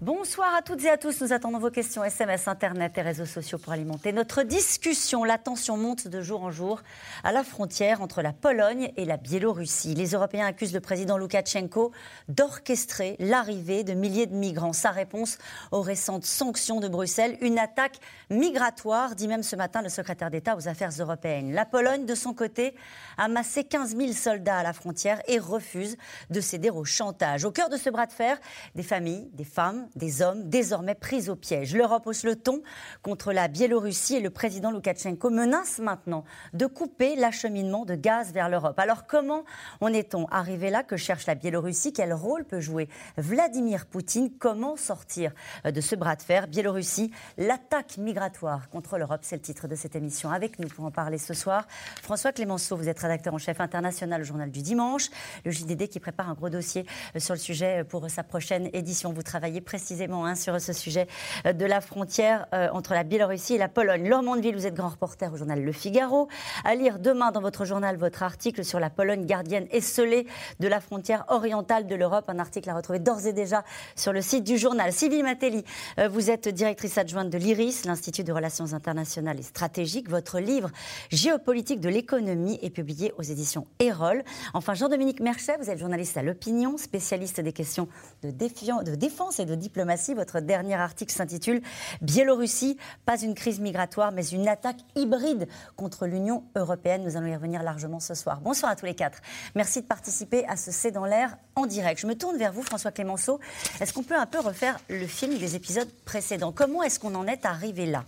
Bonsoir à toutes et à tous. Nous attendons vos questions SMS, Internet et réseaux sociaux pour alimenter notre discussion. La tension monte de jour en jour à la frontière entre la Pologne et la Biélorussie. Les Européens accusent le président Loukachenko d'orchestrer l'arrivée de milliers de migrants. Sa réponse aux récentes sanctions de Bruxelles, une attaque migratoire, dit même ce matin le secrétaire d'État aux Affaires européennes. La Pologne, de son côté, a massé 15 000 soldats à la frontière et refuse de céder au chantage. Au cœur de ce bras de fer, des familles, des femmes, des hommes désormais pris au piège. L'Europe hausse le ton contre la Biélorussie et le président Loukachenko menace maintenant de couper l'acheminement de gaz vers l'Europe. Alors comment en est-on arrivé là? Que cherche la Biélorussie? Quel rôle peut jouer Vladimir Poutine? Comment sortir de ce bras de fer? Biélorussie, l'attaque migratoire contre l'Europe, c'est le titre de cette émission. Avec nous pour en parler ce soir, François Clémenceau, vous êtes rédacteur en chef international au Journal du Dimanche, le JDD qui prépare un gros dossier sur le sujet pour sa prochaine édition. Vous travaillez précisément hein, sur ce sujet euh, de la frontière euh, entre la Biélorussie et la Pologne. Laure Mandeville, vous êtes grand reporter au journal Le Figaro. À lire demain dans votre journal votre article sur la Pologne gardienne esselée de la frontière orientale de l'Europe. Un article à retrouver d'ores et déjà sur le site du journal. Sylvie Matelli, euh, vous êtes directrice adjointe de l'IRIS, l'Institut de Relations internationales et stratégiques. Votre livre Géopolitique de l'économie est publié aux éditions Erol. Enfin, Jean-Dominique Merchet, vous êtes journaliste à l'opinion, spécialiste des questions de, de défense et de diplomatie votre dernier article s'intitule Biélorussie, pas une crise migratoire, mais une attaque hybride contre l'Union européenne. Nous allons y revenir largement ce soir. Bonsoir à tous les quatre. Merci de participer à ce C'est dans l'air en direct. Je me tourne vers vous, François Clémenceau. Est-ce qu'on peut un peu refaire le film des épisodes précédents? Comment est-ce qu'on en est arrivé là?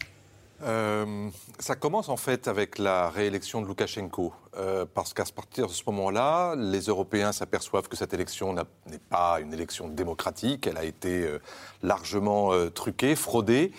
Euh, ça commence en fait avec la réélection de Loukachenko, euh, parce qu'à partir de ce moment-là, les Européens s'aperçoivent que cette élection n'est pas une élection démocratique, elle a été euh, largement truquée, fraudée,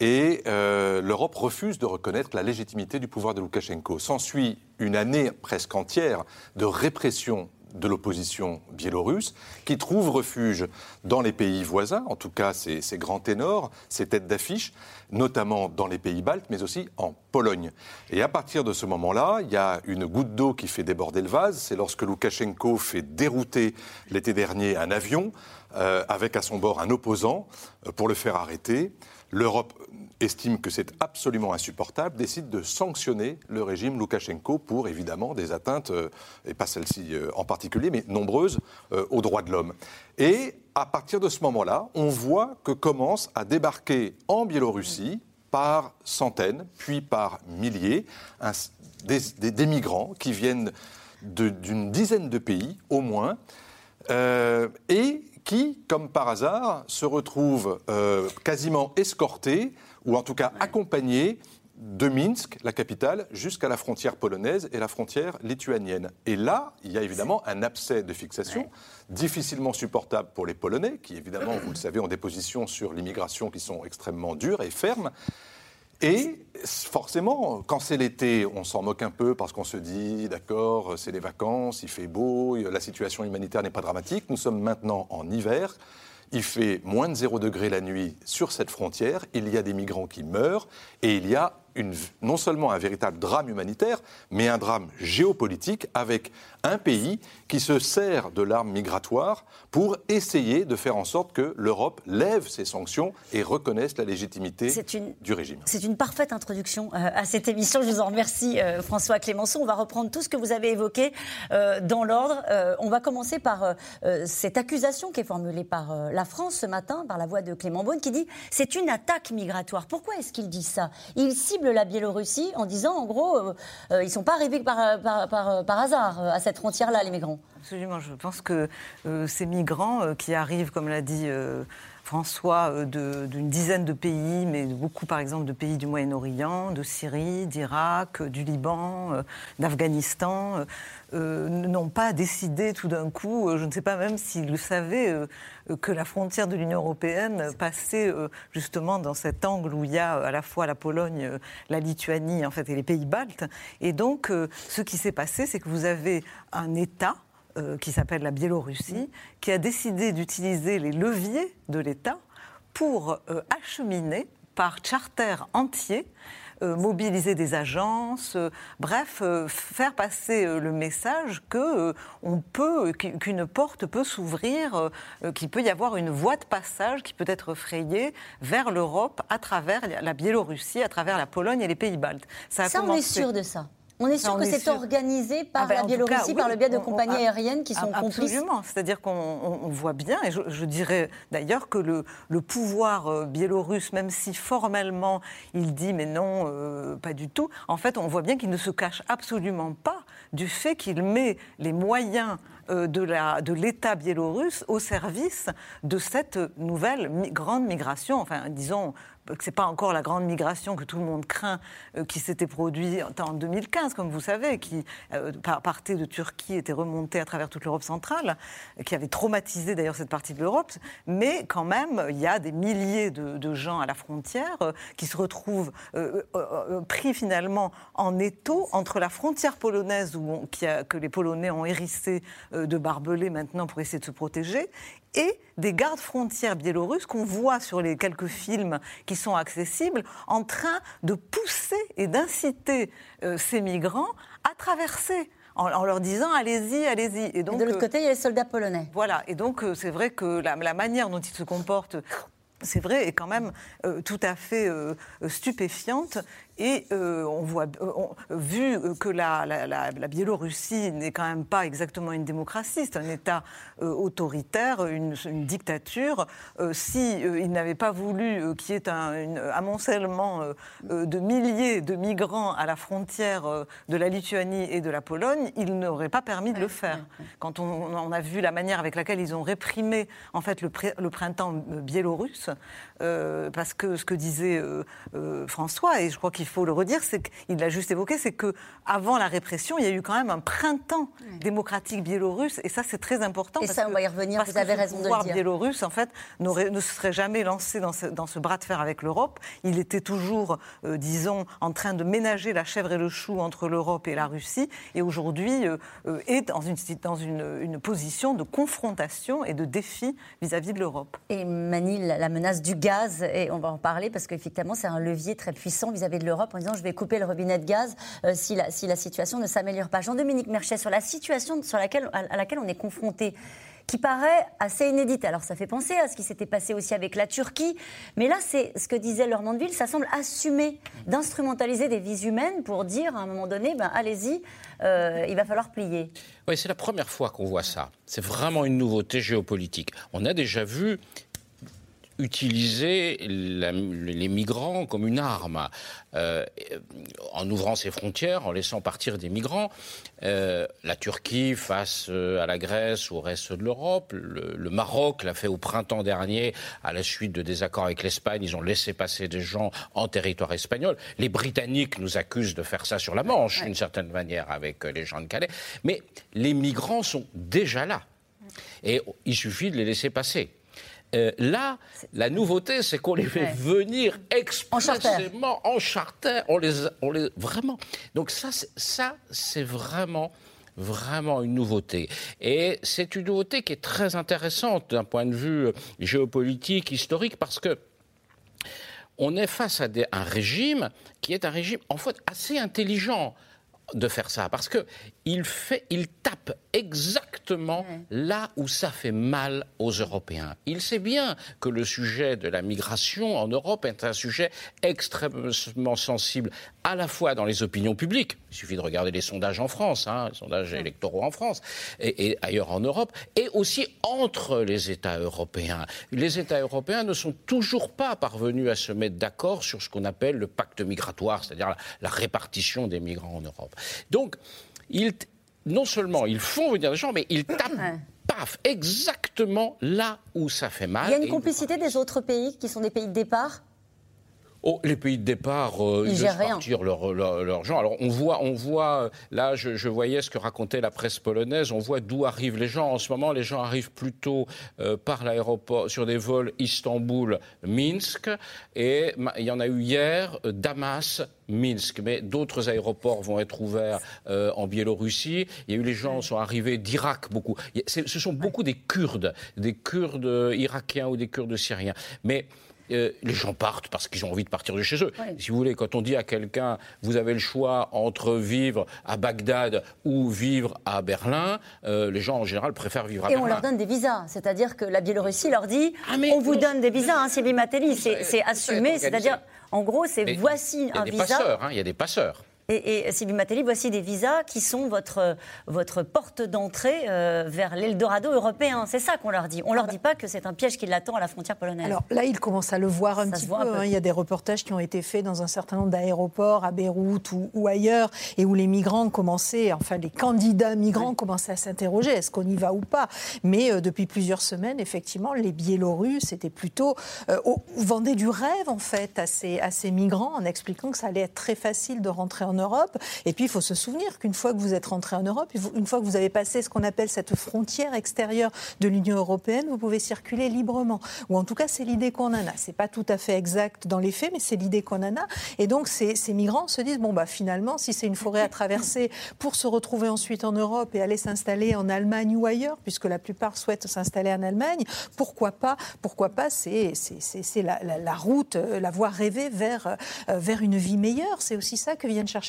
et l'Europe refuse de reconnaître la légitimité du pouvoir de Loukachenko. S'ensuit une année presque entière de répression de l'opposition biélorusse, qui trouve refuge dans les pays voisins, en tout cas ces, grands ténors, ces têtes d'affiche, notamment dans les pays baltes, mais aussi en Pologne. Et à partir de ce moment-là, il y a une goutte d'eau qui fait déborder le vase, c'est lorsque Loukachenko fait dérouter l'été dernier un avion euh, avec à son bord un opposant euh, pour le faire arrêter. L'Europe estime que c'est absolument insupportable, décide de sanctionner le régime Loukachenko pour évidemment des atteintes, euh, et pas celle-ci euh, en particulier, mais nombreuses, euh, aux droits de l'homme. Et à partir de ce moment-là, on voit que commence à débarquer en Biélorussie par centaines, puis par milliers, des, migrants qui viennent d'une dizaine de pays au moins, et qui, comme par hasard, se retrouvent quasiment escortés ou en tout cas accompagné de Minsk, la capitale, jusqu'à la frontière polonaise et la frontière lituanienne. Et là, il y a évidemment un abcès de fixation difficilement supportable pour les Polonais, qui évidemment, vous le savez, ont des positions sur l'immigration qui sont extrêmement dures et fermes. Et forcément, quand c'est l'été, on s'en moque un peu parce qu'on se dit, d'accord, c'est les vacances, il fait beau, la situation humanitaire n'est pas dramatique. Nous sommes maintenant en hiver. Il fait moins de 0 degré la nuit sur cette frontière. Il y a des migrants qui meurent et il y a non seulement un véritable drame humanitaire, mais un drame géopolitique avec un pays qui se sert de l'arme migratoire pour essayer de faire en sorte que l'Europe lève ses sanctions et reconnaisse la légitimité du régime. C'est une parfaite introduction euh, à cette émission. Je vous en remercie, euh, François Clémenceau. On va reprendre tout ce que vous avez évoqué euh, dans l'ordre. on va commencer par cette accusation qui est formulée par la France ce matin, par la voix de Clément Beaune, qui dit c'est une attaque migratoire. Pourquoi est-ce qu'il dit ça? Il cible la Biélorussie en disant, en gros, euh, euh, ils ne sont pas arrivés par, par, hasard euh, à cette frontière-là, les migrants. Absolument. Je pense que ces migrants qui arrivent, comme l'a dit François, d'une dizaine de pays, mais beaucoup, par exemple, de pays du Moyen-Orient, de Syrie, d'Irak, du Liban, d'Afghanistan, n'ont pas décidé tout d'un coup, je ne sais pas même s'ils le savaient, euh, que la frontière de l'Union européenne passait euh, justement dans cet angle où il y a à la fois la Pologne, euh, la Lituanie en fait, et les pays baltes. Et donc, ce qui s'est passé, c'est que vous avez un État qui s'appelle la Biélorussie, qui a décidé d'utiliser les leviers de l'État pour acheminer par charter entier euh, mobiliser des agences, euh, bref, euh, faire passer le message que on peut, qu'une porte peut s'ouvrir, qu'il peut y avoir une voie de passage qui peut être frayée vers l'Europe à travers la Biélorussie, à travers la Pologne et les pays baltes. Ça, on est sûr de ça. On est sûr que c'est organisé par ah ben, la Biélorussie, par le biais de compagnies aériennes qui sont complices. Absolument. C'est-à-dire qu'on voit bien, et je, dirais d'ailleurs que le, le, pouvoir euh, biélorusse, même si formellement il dit mais non, euh, pas du tout, en fait on voit bien qu'il ne se cache absolument pas du fait qu'il met les moyens euh, de l'État biélorusse au service de cette nouvelle grande migration, enfin disons que ce n'est pas encore la grande migration que tout le monde craint, euh, qui s'était produite en 2015, comme vous savez, qui euh, partait de Turquie, était remontée à travers toute l'Europe centrale, qui avait traumatisé d'ailleurs cette partie de l'Europe. Mais quand même, il y a des milliers de, gens à la frontière euh, qui se retrouvent pris finalement en étau entre la frontière polonaise que les Polonais ont hérissé de barbelés maintenant pour essayer de se protéger, et des gardes frontières biélorusses qu'on voit sur les quelques films qui sont accessibles en train de pousser et d'inciter euh, ces migrants à traverser. En, leur disant allez-y, allez-y. Et, donc, de l'autre euh, côté, il y a les soldats polonais. Voilà, et donc euh, c'est vrai que la, la, manière dont ils se comportent c'est vrai, est quand même tout à fait stupéfiante. Et euh, on voit, euh, vu que la, Biélorussie n'est quand même pas exactement une démocratie, c'est un État euh, autoritaire, une, dictature, si il n'avait pas voulu qu'il y ait un, amoncellement de milliers de migrants à la frontière de la Lituanie et de la Pologne, il n'aurait pas permis de le faire. Quand on, a vu la manière avec laquelle ils ont réprimé en fait le, le printemps biélorusse, parce que ce que disait François, et je crois qu'il faut le redire, c'est qu'il l'a juste évoqué, c'est que avant la répression, il y a eu quand même un printemps démocratique biélorusse, et ça c'est très important. Et ça, on va y revenir. vous avez raison de le dire. Le pouvoir biélorusse, en fait, ne se serait jamais lancé dans ce, bras de fer avec l'Europe. Il était toujours, euh, disons, en train de ménager la chèvre et le chou entre l'Europe et la Russie, et aujourd'hui euh, euh, est dans, une, dans une, position de confrontation et de défi vis-à-vis de l'Europe. Et Mani, la menace du gaz, et on va en parler parce qu'effectivement c'est un levier très puissant vis-à-vis de l'Europe en disant je vais couper le robinet de gaz euh, si, la, si la situation ne s'améliore pas. Jean-Dominique Merchet, sur la situation sur laquelle, à laquelle on est confronté, qui paraît assez inédite. Alors ça fait penser à ce qui s'était passé aussi avec la Turquie, mais là c'est ce que disait Laurent Mandeville, ça semble assumer d'instrumentaliser des vies humaines pour dire à un moment donné, ben, allez-y, euh, il va falloir plier. Oui, c'est la première fois qu'on voit ça. C'est vraiment une nouveauté géopolitique. On a déjà vu utiliser les migrants comme une arme, euh, en ouvrant ses frontières, en laissant partir des migrants. Euh, la Turquie face euh, à la Grèce ou au reste de l'Europe, le, Maroc l'a fait au printemps dernier à la suite de désaccords avec l'Espagne, ils ont laissé passer des gens en territoire espagnol. Les Britanniques nous accusent de faire ça sur la Manche, d'une certaine manière, avec les gens de Calais. Mais les migrants sont déjà là. Et il suffit de les laisser passer. Euh, là, la nouveauté, c'est qu'on les fait venir expressément en charter. On les, on les, vraiment. Donc ça, ça, c'est vraiment vraiment une nouveauté. Et c'est une nouveauté qui est très intéressante d'un point de vue géopolitique, historique, parce que on est face à un régime qui est un régime, en fait, assez intelligent de faire ça parce que il fait, il tape exactement là où ça fait mal aux Européens. Il sait bien que le sujet de la migration en Europe est un sujet extrêmement sensible, à la fois dans les opinions publiques. Il suffit de regarder les sondages en France, hein, les sondages électoraux en France et, et, ailleurs en Europe, et aussi entre les États européens. Les États européens ne sont toujours pas parvenus à se mettre d'accord sur ce qu'on appelle le pacte migratoire, c'est-à-dire la répartition des migrants en Europe. Donc, non seulement ils font venir des gens, mais ils tapent paf, exactement là où ça fait mal. Il y a une complicité des autres pays qui sont des pays de départ? Oh, les pays de départ, euh, ils, laissent partir leur, leur, gens. Alors on voit, on voit là, je, voyais ce que racontait la presse polonaise, on voit d'où arrivent les gens. En ce moment, les gens arrivent plutôt euh, par l'aéroport, sur des vols Istanbul-Minsk, et il y en a eu hier, euh, Damas, Minsk, mais d'autres aéroports vont être ouverts en Biélorussie. Il y a eu les gens qui sont arrivés d'Irak beaucoup. Ce sont beaucoup des Kurdes, des Kurdes irakiens ou des Kurdes syriens. Mais les gens partent parce qu'ils ont envie de partir de chez eux. Si vous voulez, quand on dit à quelqu'un, vous avez le choix entre vivre à Bagdad ou vivre à Berlin, les gens en général préfèrent vivre à Berlin. Et on leur donne des visas. C'est-à-dire que la Biélorussie leur dit ah, on vous donne des visas, hein, Sylvie Matelli. C'est assumé. C'est-à-dire, en gros, c'est voici un visa. Hein, il y a des passeurs. Et, et Sylvie Matelli, voici des visas qui sont votre, votre porte d'entrée euh, vers l'Eldorado européen. C'est ça qu'on leur dit. On ne leur dit pas que c'est un piège qui l'attend à la frontière polonaise. Alors là, ils commencent à le voir un petit peu. Hein. Il y a des reportages qui ont été faits dans un certain nombre d'aéroports, à Beyrouth ou, ailleurs, et où les migrants commençaient, enfin les candidats migrants commençaient à s'interroger est-ce qu'on y va ou pas? Mais euh, depuis plusieurs semaines, effectivement, les Biélorusses étaient plutôt euh, vendaient du rêve en fait à ces, à ces migrants en expliquant que ça allait être très facile de rentrer en Europe. Et puis, il faut se souvenir qu'une fois que vous êtes rentré en Europe, une fois que vous avez passé ce qu'on appelle cette frontière extérieure de l'Union européenne, vous pouvez circuler librement. Ou en tout cas, c'est l'idée qu'on en a. C'est pas tout à fait exact dans les faits, mais c'est l'idée qu'on en a. Et donc, ces, ces, migrants se disent bon, bah, finalement, si c'est une forêt à traverser pour se retrouver ensuite en Europe et aller s'installer en Allemagne ou ailleurs, puisque la plupart souhaitent s'installer en Allemagne, pourquoi pas Pourquoi pas C'est la, la, la, route, la voie rêvée vers, euh, vers une vie meilleure. C'est aussi ça que viennent chercher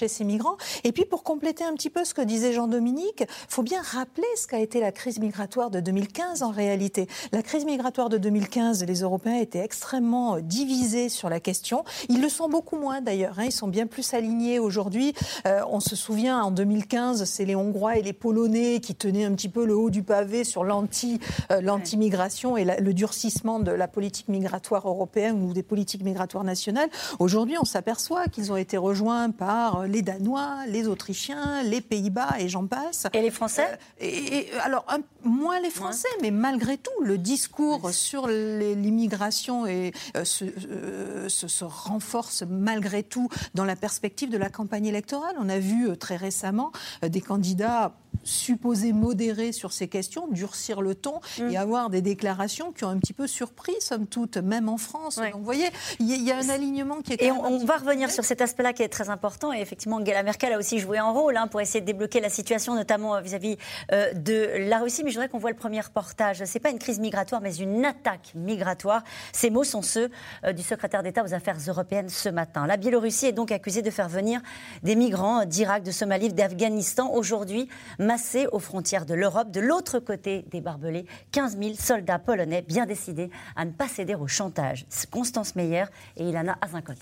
Et puis pour compléter un petit peu ce que disait Jean-Dominique, faut bien rappeler ce qu'a été la crise migratoire de 2015 en réalité. La crise migratoire de 2015, les Européens étaient extrêmement euh, divisés sur la question. Ils le sont beaucoup moins d'ailleurs. Hein. Ils sont bien plus alignés aujourd'hui. Euh, on se souvient en 2015, c'est les Hongrois et les Polonais qui tenaient un petit peu le haut du pavé sur euh, l'anti-migration et le durcissement de la politique migratoire européenne ou des politiques migratoires nationales. Aujourd'hui, on s'aperçoit qu'ils ont été rejoints par les Danois, les Autrichiens, les Pays-Bas et j'en passe. Et les Français? Euh, et, Alors, moins les Français, mais malgré tout, le discours sur l'immigration euh, se, euh, se, se, renforce malgré tout dans la perspective de la campagne électorale. On a vu très récemment des candidats supposés modérés sur ces questions, durcir le ton mm. et avoir des déclarations qui ont un petit peu surpris, somme toute, même en France. Donc, vous voyez, il y, a un alignement qui est. Et on, va revenir sur cet aspect-là qui est très important. Et effectivement, Angela Merkel a aussi joué un rôle hein, pour essayer de débloquer la situation, notamment euh, vis-à-vis euh, de la Russie. Mais je voudrais qu'on voit le premier reportage. C'est pas une crise migratoire, mais une attaque migratoire. Ces mots sont ceux euh, du secrétaire d'État aux Affaires européennes ce matin. La Biélorussie est donc accusée de faire venir des migrants d'Irak, de Somalie, d'Afghanistan. Aujourd'hui, massés aux frontières de l'Europe. De l'autre côté des barbelés, 15 000 soldats polonais bien décidés à ne pas céder au chantage. Constance Meyer et Ilana Azinkot.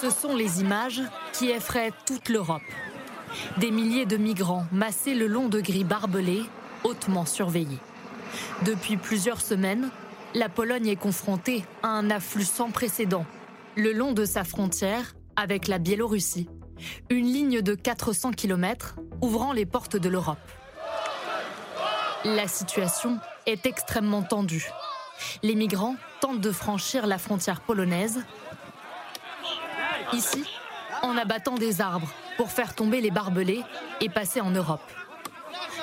Ce sont les images qui effraient toute l'Europe. Des milliers de migrants massés le long de grilles barbelées, hautement surveillés. Depuis plusieurs semaines, la Pologne est confrontée à un afflux sans précédent le long de sa frontière avec la Biélorussie. Une ligne de 400 km ouvrant les portes de l'Europe. La situation est extrêmement tendue. Les migrants tentent de franchir la frontière polonaise. Ici, en abattant des arbres pour faire tomber les barbelés et passer en Europe.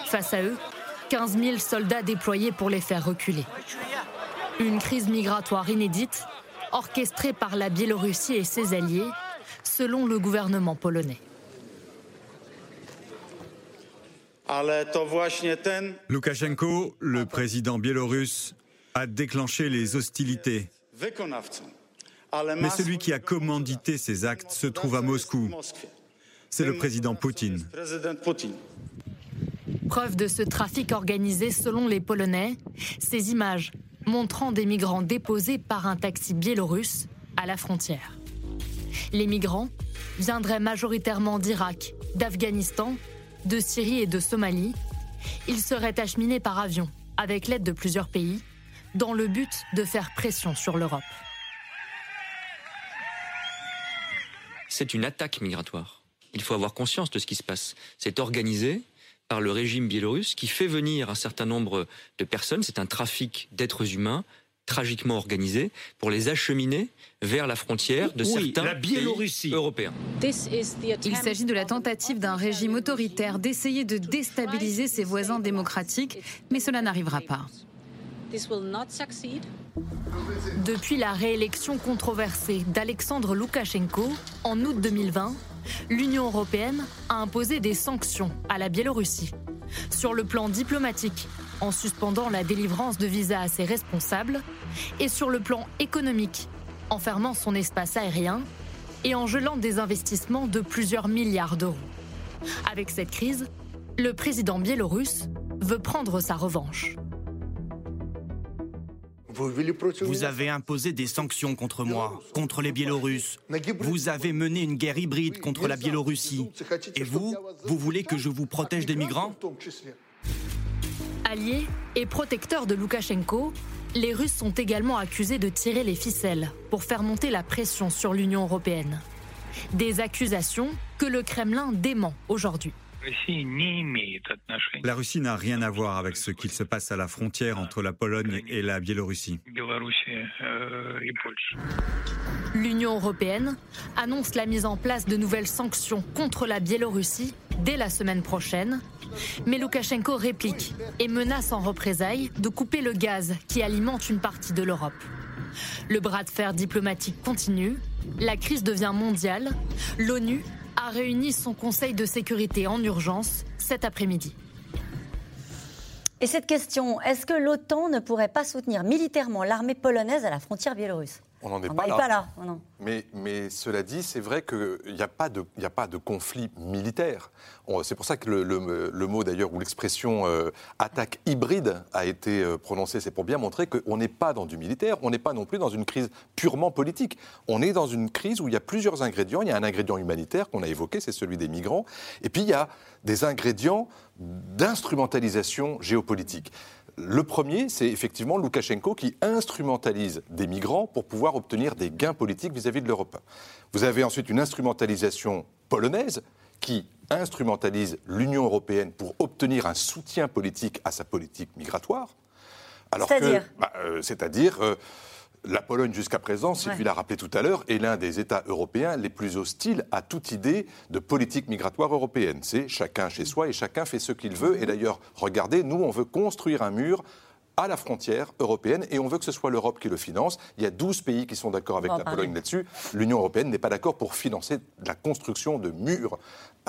Face à eux, 15 000 soldats déployés pour les faire reculer. Une crise migratoire inédite, orchestrée par la Biélorussie et ses alliés, selon le gouvernement polonais. Loukachenko, le président biélorusse, a déclenché les hostilités. Mais celui qui a commandité ces actes se trouve à Moscou. C'est le président Poutine. Preuve de ce trafic organisé selon les Polonais, ces images montrant des migrants déposés par un taxi biélorusse à la frontière. Les migrants viendraient majoritairement d'Irak, d'Afghanistan, de Syrie et de Somalie. Ils seraient acheminés par avion avec l'aide de plusieurs pays dans le but de faire pression sur l'Europe. C'est une attaque migratoire. Il faut avoir conscience de ce qui se passe. C'est organisé par le régime biélorusse qui fait venir un certain nombre de personnes. C'est un trafic d'êtres humains tragiquement organisé pour les acheminer vers la frontière de certains la Biélorussie. pays européens. Il s'agit de la tentative d'un régime autoritaire d'essayer de déstabiliser ses voisins démocratiques, mais cela n'arrivera pas. Depuis la réélection controversée d'Alexandre Loukachenko en août 2020, l'Union européenne a imposé des sanctions à la Biélorussie. Sur le plan diplomatique, en suspendant la délivrance de visas à ses responsables, et sur le plan économique, en fermant son espace aérien et en gelant des investissements de plusieurs milliards d'euros. Avec cette crise, le président biélorusse veut prendre sa revanche. Vous avez imposé des sanctions contre moi, contre les Biélorusses. Vous avez mené une guerre hybride contre la Biélorussie. Et vous, vous voulez que je vous protège des migrants? Alliés et protecteurs de Loukachenko, les Russes sont également accusés de tirer les ficelles pour faire monter la pression sur l'Union européenne. Des accusations que le Kremlin dément aujourd'hui. La Russie n'a rien à voir avec ce qu'il se passe à la frontière entre la Pologne et la Biélorussie. L'Union européenne annonce la mise en place de nouvelles sanctions contre la Biélorussie dès la semaine prochaine. Mais Loukachenko réplique et menace en représailles de couper le gaz qui alimente une partie de l'Europe. Le bras de fer diplomatique continue, la crise devient mondiale, l'ONU réuni son Conseil de sécurité en urgence cet après-midi. Et cette question, est-ce que l'OTAN ne pourrait pas soutenir militairement l'armée polonaise à la frontière biélorusse? On n'en est pas, là. Mais, mais, cela dit, c'est vrai qu'il n'y a, pas de, a pas de conflit militaire. C'est pour ça que le, mot d'ailleurs ou l'expression euh, attaque hybride a été euh, prononcée. C'est pour bien montrer qu'on n'est pas dans du militaire, on n'est pas non plus dans une crise purement politique. On est dans une crise où il y a plusieurs ingrédients. Il y a un ingrédient humanitaire qu'on a évoqué, c'est celui des migrants. Et puis il y a des ingrédients d'instrumentalisation géopolitique. Le premier, c'est effectivement Loukachenko qui instrumentalise des migrants pour pouvoir obtenir des gains politiques vis-à-vis de l'Europe. Vous avez ensuite une instrumentalisation polonaise qui instrumentalise l'Union européenne pour obtenir un soutien politique à sa politique migratoire. C'est-à-dire? Bah, euh, C'est-à-dire euh, la Pologne, jusqu'à présent, Sylvie l'a rappelé tout à l'heure, est l'un des États européens les plus hostiles à toute idée de politique migratoire européenne. C'est chacun chez soi et chacun fait ce qu'il veut. Et d'ailleurs, regardez, nous, on veut construire un mur à la frontière européenne et on veut que ce soit l'Europe qui le finance. Il y a 12 pays qui sont d'accord avec la Pologne là-dessus. L'Union européenne n'est pas d'accord pour financer la construction de murs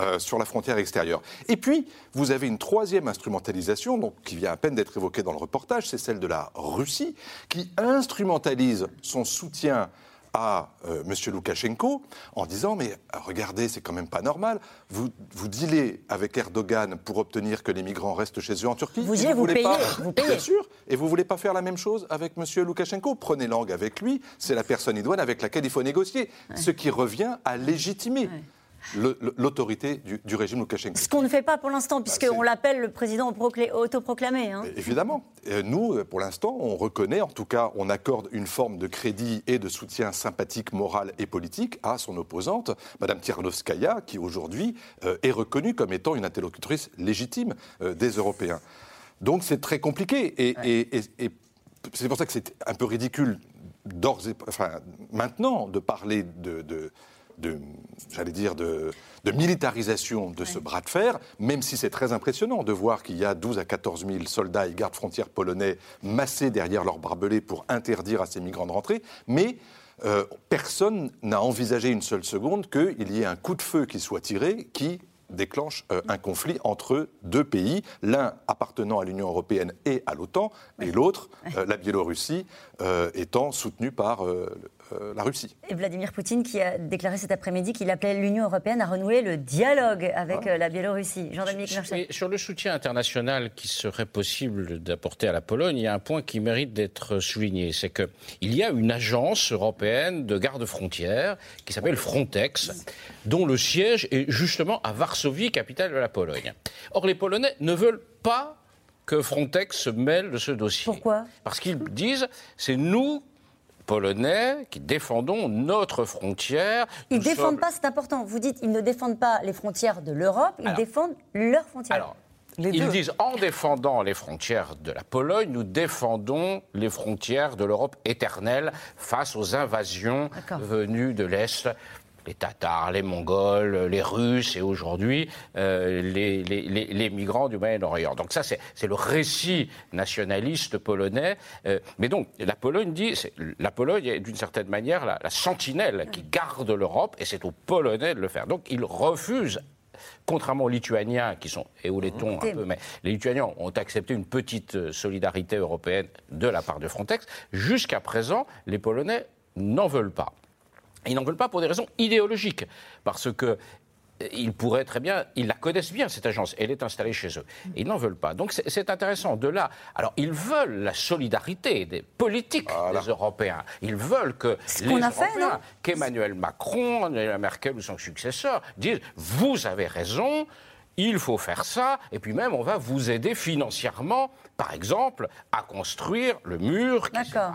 euh, sur la frontière extérieure. Et puis, vous avez une troisième instrumentalisation, donc, qui vient à peine d'être évoquée dans le reportage, c'est celle de la Russie, qui instrumentalise son soutien à euh, M. Loukachenko en disant Mais regardez, c'est quand même pas normal. Vous, vous dealez avec Erdogan pour obtenir que les migrants restent chez eux en Turquie. Vous, vous, payez, vous payez. Bien sûr. Et vous voulez pas faire la même chose avec M. Loukachenko Prenez langue avec lui. C'est la personne idoine avec laquelle il faut négocier. Ce qui revient à légitimer l'autorité du, régime Loukachenko. Ce qu'on ne fait pas pour l'instant, bah, puisqu'on l'appelle le président autoproclamé. Hein. Évidemment. Nous, pour l'instant, on reconnaît, en tout cas, on accorde une forme de crédit et de soutien sympathique, moral et politique à son opposante, Mme Tirnovskaya, qui aujourd'hui euh, est reconnue comme étant une interlocutrice légitime euh, des Européens. Donc c'est très compliqué. Et, c'est pour ça que c'est un peu ridicule enfin, maintenant de parler de de j'allais dire, de, militarisation de ce bras de fer, même si c'est très impressionnant de voir qu'il y a 12 à 14 000 soldats et gardes frontières polonais massés derrière leurs barbelés pour interdire à ces migrants de rentrer. Mais euh, personne n'a envisagé une seule seconde qu'il y ait un coup de feu qui soit tiré qui déclenche euh, un conflit entre deux pays, l'un appartenant à l'Union européenne et à l'OTAN, et l'autre, euh, la Biélorussie, étant soutenu par la Russie. Et Vladimir Poutine qui a déclaré cet après-midi qu'il appelait l'Union européenne à renouer le dialogue avec euh, la Biélorussie. Jean-Dominique Sur le soutien international qui serait possible d'apporter à la Pologne, il y a un point qui mérite d'être souligné. C'est qu'il y a une agence européenne de garde-frontières qui s'appelle Frontex, dont le siège est justement à Varsovie, capitale de la Pologne. Or, les Polonais ne veulent pas que Frontex se mêle de ce dossier. Pourquoi? Parce qu'ils disent c'est nous polonais qui défendons notre frontière. Ils ne défendent pas, c'est important. Vous dites ils ne défendent pas les frontières de l'Europe, ils défendent leurs frontières. Alors, ils disent en défendant les frontières de la Pologne, nous défendons les frontières de l'Europe éternelle face aux invasions venues de l'Est les Tatars, les Mongols, les Russes et aujourd'hui euh, les, les, migrants du Moyen-Orient. Donc ça, c'est le récit nationaliste polonais. Euh, mais donc, la Pologne dit, la Pologne est d'une certaine manière la, sentinelle qui garde l'Europe et c'est aux Polonais de le faire. Donc ils refusent contrairement aux Lituaniens, qui sont, et aux Lettons un peu, mais les Lituaniens ont accepté une petite euh, solidarité européenne de la part de Frontex. Jusqu'à présent, les Polonais n'en veulent pas. Ils n'en veulent pas pour des raisons idéologiques, parce que ils pourraient très bien, ils la connaissent bien, cette agence, elle est installée chez eux. Ils n'en veulent pas. Donc c'est intéressant. De là, alors ils veulent la solidarité des politiques des Européens. Ils veulent que les Européens, qu'Emmanuel Macron, Angela Merkel ou son successeur disent vous avez raison, il faut faire ça, et puis même on va vous aider financièrement par exemple, à construire le mur.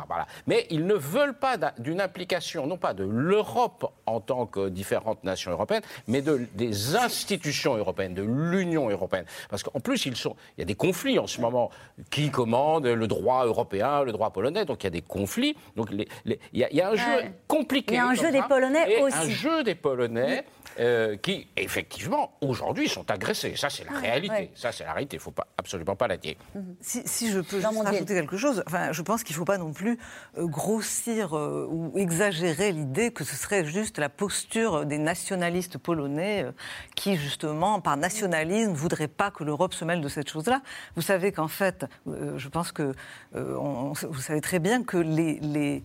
voilà. Mais ils ne veulent pas d'une implication, non pas de l'Europe en tant que différentes nations européennes, mais de, des institutions européennes, de l'Union européenne. Parce qu'en plus, ils sont, il y a des conflits en ce moment. Qui commande le droit européen, le droit polonais? Donc il y a des conflits. Donc il, y a, un jeu compliqué. Il y a un jeu des Polonais aussi. Un jeu des Polonais. Euh, qui, effectivement, aujourd'hui, sont agressés. Ça, c'est la réalité. Ça, c'est la réalité. Il ne faut pas, absolument pas la dire. Si, je peux juste rajouter quelque chose, enfin, je pense qu'il ne faut pas non plus euh, grossir euh, ou exagérer l'idée que ce serait juste la posture des nationalistes polonais qui, justement, par nationalisme, ne voudraient pas que l'Europe se mêle de cette chose-là. Vous savez qu'en fait, je pense que vous savez très bien que les, les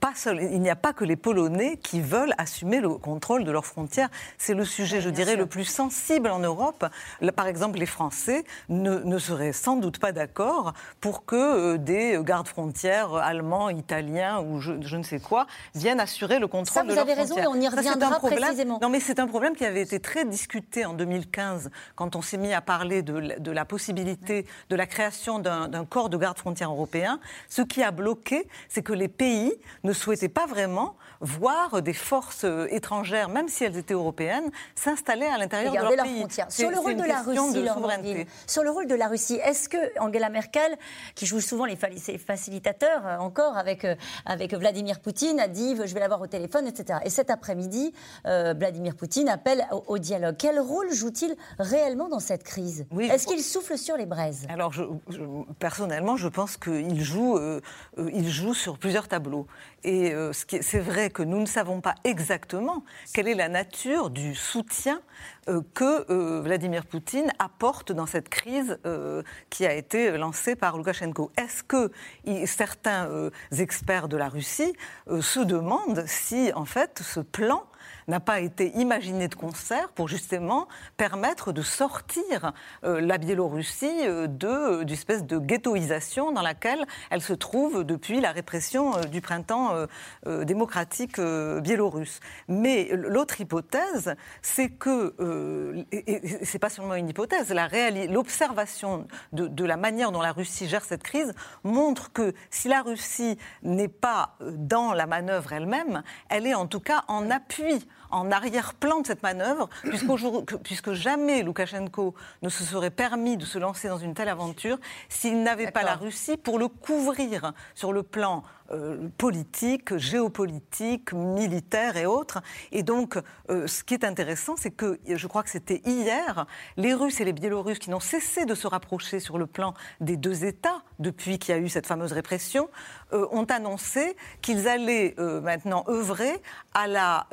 pas seul, il n'y a pas que les Polonais qui veulent assumer le contrôle de leurs frontières. C'est le sujet, je dirais, le plus sensible en Europe. Par exemple, les Français ne, ne seraient sans doute pas d'accord pour que euh, des gardes-frontières allemands, italiens ou je, ne sais quoi viennent assurer le contrôle de leurs frontières. Vous avez raison et on y reviendra précisément. Non, mais c'est un problème qui avait été très discuté en 2015 quand on s'est mis à parler de, de la possibilité de la création d'un corps de garde-frontières européen. Ce qui a bloqué, c'est que les pays ne souhaitaient pas vraiment voir des forces euh, étrangères, même si elles étaient européennes, s'installer à l'intérieur de leur, pays. Sur le rôle de la Russie, sur le rôle de la Russie, est-ce que Angela Merkel, qui joue souvent les facilitateurs euh, encore avec, euh, avec Vladimir Poutine, a dit je vais l'avoir au téléphone, etc. Et cet après-midi, Vladimir Poutine appelle au, dialogue. Quel rôle joue-t-il réellement dans cette crise? Est-ce qu'il souffle sur les braises? Alors, personnellement, je pense qu'il joue, il joue sur plusieurs tableaux. Et c'est vrai que nous ne savons pas exactement quelle est la nature du soutien euh, que euh, Vladimir Poutine apporte dans cette crise euh, qui a été lancée par Loukachenko. Est-ce que certains experts de la Russie se demandent si, en fait, ce plan n'a pas été imaginé de concert pour justement permettre de sortir euh, la Biélorussie euh, de, d'une espèce de ghettoisation dans laquelle elle se trouve depuis la répression euh, du printemps démocratique biélorusse. Mais l'autre hypothèse, c'est que, et c'est pas seulement une hypothèse, l'observation de, de la manière dont la Russie gère cette crise montre que si la Russie n'est pas dans la manœuvre elle-même, elle est en tout cas en appui en arrière-plan de cette manœuvre, puisque jamais Loukachenko ne se serait permis de se lancer dans une telle aventure s'il n'avait pas la Russie pour le couvrir sur le plan euh, politique, géopolitique, militaire et autres. Et donc, euh, ce qui est intéressant, c'est que, je crois que c'était hier, les Russes et les Biélorusses, qui n'ont cessé de se rapprocher sur le plan des deux États depuis qu'il y a eu cette fameuse répression, euh, ont annoncé qu'ils allaient maintenant œuvrer à la,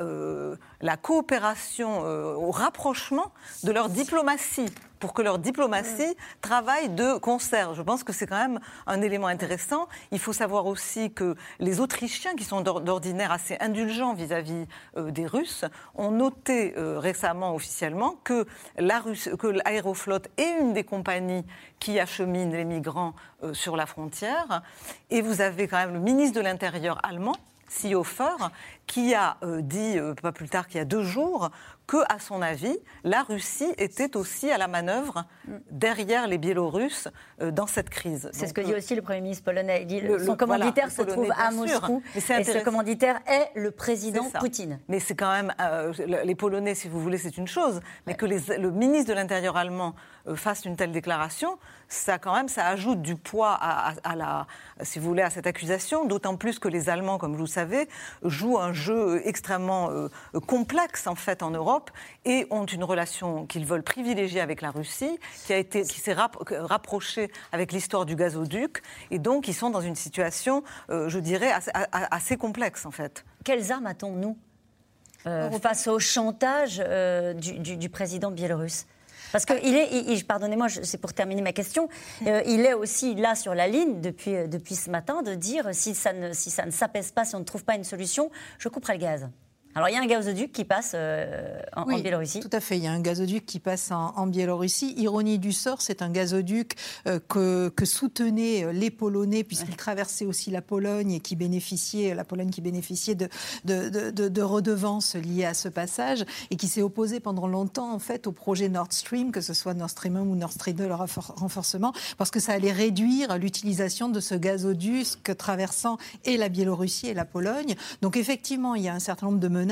la coopération, au rapprochement de leur diplomatie pour que leur diplomatie travaille de concert. Je pense que c'est quand même un élément intéressant. Il faut savoir aussi que les Autrichiens, qui sont d'ordinaire assez indulgents vis-à-vis euh, des Russes, ont noté euh, récemment officiellement que l'aéroflotte est une des compagnies qui achemine les migrants euh, sur la frontière. Et vous avez quand même le ministre de l'Intérieur allemand, Seehofer, qui a dit, pas plus tard qu'il y a deux jours, que, à son avis, la Russie était aussi à la manœuvre derrière les Biélorusses euh, dans cette crise. C'est ce que dit euh, aussi le Premier ministre polonais. Il dit, le, son commanditaire se trouve à Moscou et ce commanditaire est le président Poutine. Mais c'est quand même... Euh, les Polonais, si vous voulez, c'est une chose, mais que le ministre de l'Intérieur allemand fasse une telle déclaration, ça quand même, ça ajoute du poids à, la, si vous voulez, à cette accusation, d'autant plus que les Allemands, comme vous le savez, jouent un jeu extrêmement complexe, en fait, en Europe et ont une relation qu'ils veulent privilégier avec la Russie, qui a été, qui s'est rapprochée avec l'histoire du gazoduc, et donc ils sont dans une situation, euh, je dirais, assez, assez complexe en fait. Quelles armes a-t-on nous face au chantage du, président biélorusse? Parce que il est, pardonnez-moi, c'est pour terminer ma question, il est aussi là sur la ligne depuis, depuis ce matin de dire si ça ne, si ça ne s'apaise pas, si on ne trouve pas une solution, je couperai le gaz. Alors il y a un gazoduc qui passe euh, en, Biélorussie. Tout à fait, il y a un gazoduc qui passe en, Biélorussie. Ironie du sort, c'est un gazoduc euh, que, que, soutenaient euh, les Polonais puisqu'ils traversaient aussi la Pologne et qui bénéficiait, la Pologne qui bénéficiait de, de, de, redevances liées à ce passage et qui s'est opposé pendant longtemps en fait au projet Nord Stream, que ce soit Nord Stream 1 ou Nord Stream 2, le renforcement, parce que ça allait réduire l'utilisation de ce gazoduc traversant et la Biélorussie et la Pologne. Donc effectivement, il y a un certain nombre de menaces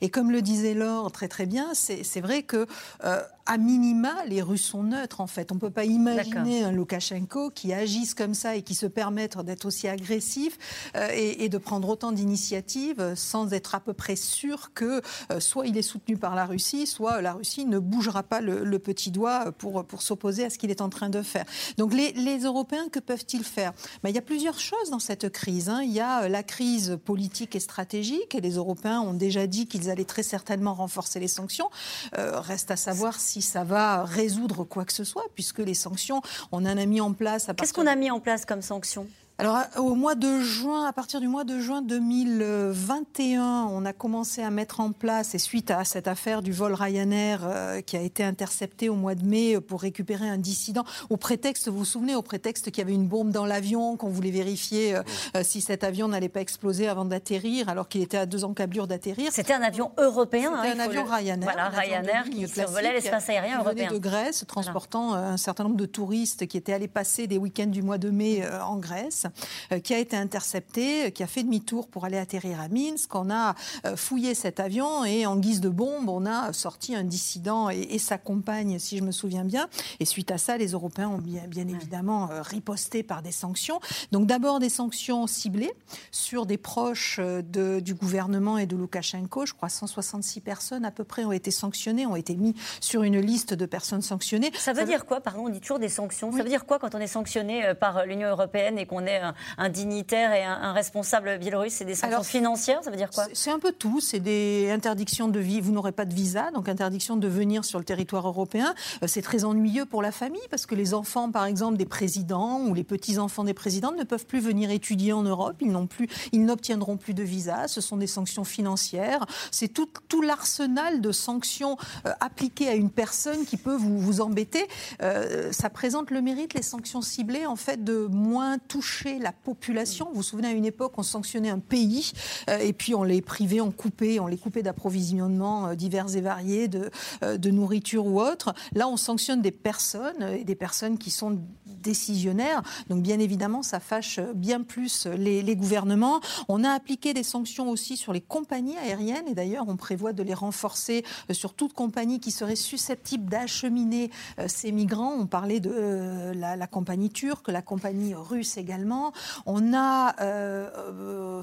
et comme le disait Laure très très bien, c'est vrai que euh, à minima, les Russes sont neutres en fait. On ne peut pas imaginer un Loukachenko qui agisse comme ça et qui se permette d'être aussi agressif euh, et, de prendre autant d'initiatives sans être à peu près sûr que euh, soit il est soutenu par la Russie, soit la Russie ne bougera pas le, petit doigt pour, pour s'opposer à ce qu'il est en train de faire. Donc les, Européens, que peuvent-ils faire? Ben, Il y a plusieurs choses dans cette crise. Hein. Il y a la crise politique et stratégique et les Européens ont déjà dit qu'ils allaient très certainement renforcer les sanctions. Euh, reste à savoir si ça va résoudre quoi que ce soit, puisque les sanctions, on en a mis en place. Qu'est-ce qu'on a mis en place comme sanctions? Alors, au mois de juin, à partir du mois de juin 2021, on a commencé à mettre en place, et suite à cette affaire du vol Ryanair euh, qui a été intercepté au mois de mai pour récupérer un dissident, au prétexte, vous vous souvenez, au prétexte qu'il y avait une bombe dans l'avion, qu'on voulait vérifier euh, euh, si cet avion n'allait pas exploser avant d'atterrir, alors qu'il était à deux encablures d'atterrir. C'était un avion européen. C'était hein, un avion Ryanair. Voilà, Ryanair qui survolait l'espace aérien européen. de Grèce, transportant un certain nombre de touristes qui étaient allés passer des week-ends du mois de mai en Grèce. Euh, qui a été intercepté, euh, qui a fait demi-tour pour aller atterrir à Minsk. On a euh, fouillé cet avion et en guise de bombe, on a sorti un dissident et, sa compagne, si je me souviens bien. Et suite à ça, les Européens ont bien, bien évidemment riposté par des sanctions. Donc d'abord des sanctions ciblées sur des proches de, du gouvernement et de Loukachenko. Je crois 166 personnes à peu près ont été sanctionnées, ont été mis sur une liste de personnes sanctionnées. Ça veut dire quoi Pardon, on dit toujours des sanctions. Ça veut dire quoi quand on est sanctionné par l'Union européenne et qu'on est un, dignitaire et un, responsable biélorusse C'est des sanctions financières Ça veut dire quoi C'est un peu tout. C'est des interdictions de vie. Vous n'aurez pas de visa, donc interdiction de venir sur le territoire européen. Euh, c'est très ennuyeux pour la famille parce que les enfants, par exemple, des présidents ou les petits-enfants des présidents ne peuvent plus venir étudier en Europe. Ils n'ont plus, ils n'obtiendront plus de visa. Ce sont des sanctions financières. C'est tout, tout l'arsenal de sanctions euh, appliquées à une personne qui peut vous, vous embêter. Euh, ça présente le mérite, les sanctions ciblées, en fait, de moins toucher la population. Vous vous souvenez, à une époque, on sanctionnait un pays euh, et puis on les privait, on coupait, les coupait d'approvisionnement euh, divers et variés, de, euh, de nourriture ou autre. Là, on sanctionne des personnes, et des personnes qui sont décisionnaires. Donc, bien évidemment, ça fâche bien plus les, les gouvernements. On a appliqué des sanctions aussi sur les compagnies aériennes et d'ailleurs, on prévoit de les renforcer sur toute compagnie qui serait susceptible d'acheminer ces migrants. On parlait de la, la compagnie turque, la compagnie russe également. On a euh, euh,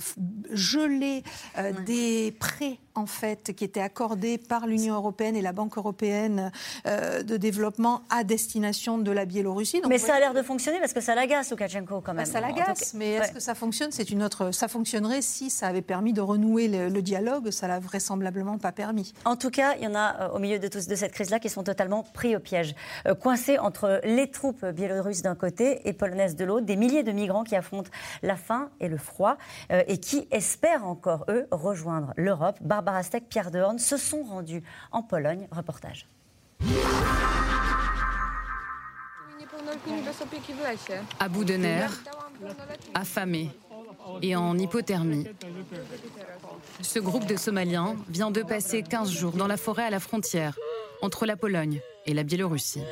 gelé euh, des prêts en fait qui étaient accordés par l'Union européenne et la Banque européenne de développement à destination de la Biélorussie. mais ça a l'air de fonctionner parce que ça l'agace Loukachenko quand même. ça l'agace, mais est-ce que ça fonctionne? C'est une autre. Ça fonctionnerait si ça avait permis de renouer le, dialogue. Ça l'a vraisemblablement pas permis. En tout cas, il y en a au milieu de, de cette crise-là qui sont totalement pris au piège, coincés entre les troupes biélorusses d'un côté et polonaises de l'autre, des milliers de migrants qui affrontent la faim et le froid euh, et qui espèrent encore, eux, rejoindre l'Europe. Barbara Steck, Pierre Dehorn se sont rendus en Pologne. Reportage. À bout de nerfs, affamés et en hypothermie. Ce groupe de Somaliens vient de passer 15 jours dans la forêt à la frontière entre la Pologne et la Biélorussie.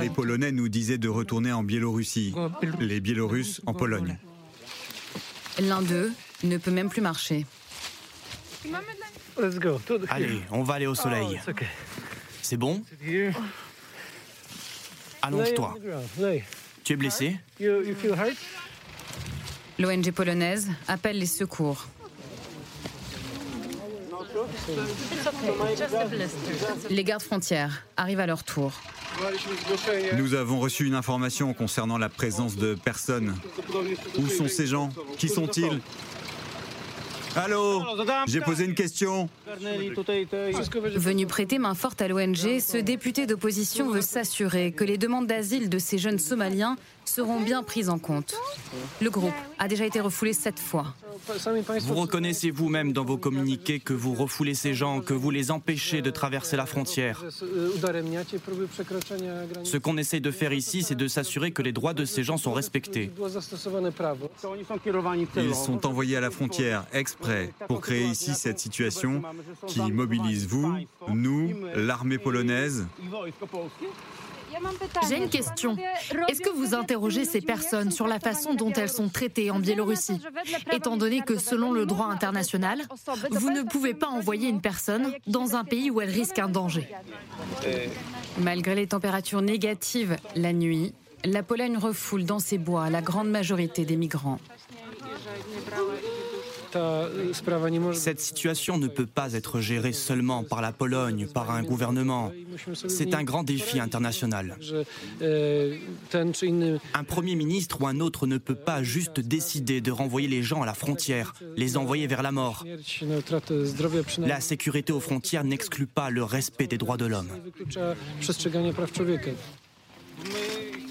Les Polonais nous disaient de retourner en Biélorussie, les Biélorusses en Pologne. L'un d'eux ne peut même plus marcher. Allez, on va aller au soleil. C'est bon Allonge-toi. Tu es blessé L'ONG polonaise appelle les secours. Les gardes frontières arrivent à leur tour. Nous avons reçu une information concernant la présence de personnes. Où sont ces gens? Qui sont-ils? Allô? J'ai posé une question. Venu prêter main forte à l'ONG, ce député d'opposition veut s'assurer que les demandes d'asile de ces jeunes Somaliens seront bien prises en compte. Le groupe a déjà été refoulé sept fois. Vous reconnaissez vous-même dans vos communiqués que vous refoulez ces gens, que vous les empêchez de traverser la frontière. Ce qu'on essaie de faire ici, c'est de s'assurer que les droits de ces gens sont respectés. Ils sont envoyés à la frontière exprès pour créer ici cette situation qui mobilise vous, nous, l'armée polonaise. J'ai une question. Est-ce que vous interrogez ces personnes sur la façon dont elles sont traitées en Biélorussie Étant donné que selon le droit international, vous ne pouvez pas envoyer une personne dans un pays où elle risque un danger. Malgré les températures négatives la nuit, la Pologne refoule dans ses bois la grande majorité des migrants. Cette situation ne peut pas être gérée seulement par la Pologne, par un gouvernement. C'est un grand défi international. Un Premier ministre ou un autre ne peut pas juste décider de renvoyer les gens à la frontière, les envoyer vers la mort. La sécurité aux frontières n'exclut pas le respect des droits de l'homme.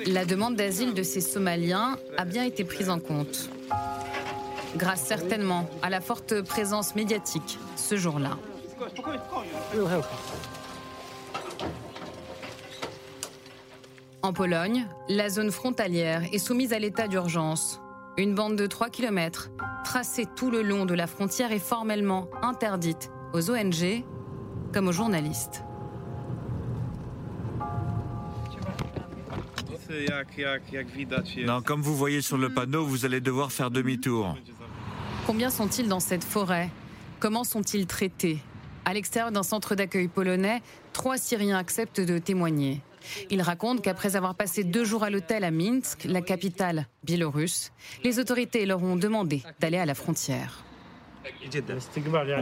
La demande d'asile de ces Somaliens a bien été prise en compte grâce certainement à la forte présence médiatique ce jour-là. En Pologne, la zone frontalière est soumise à l'état d'urgence. Une bande de 3 km, tracée tout le long de la frontière, est formellement interdite aux ONG comme aux journalistes. Non, comme vous voyez sur le panneau, vous allez devoir faire demi-tour. Combien sont-ils dans cette forêt? Comment sont-ils traités? À l'extérieur d'un centre d'accueil polonais, trois Syriens acceptent de témoigner. Ils racontent qu'après avoir passé deux jours à l'hôtel à Minsk, la capitale biélorusse, les autorités leur ont demandé d'aller à la frontière.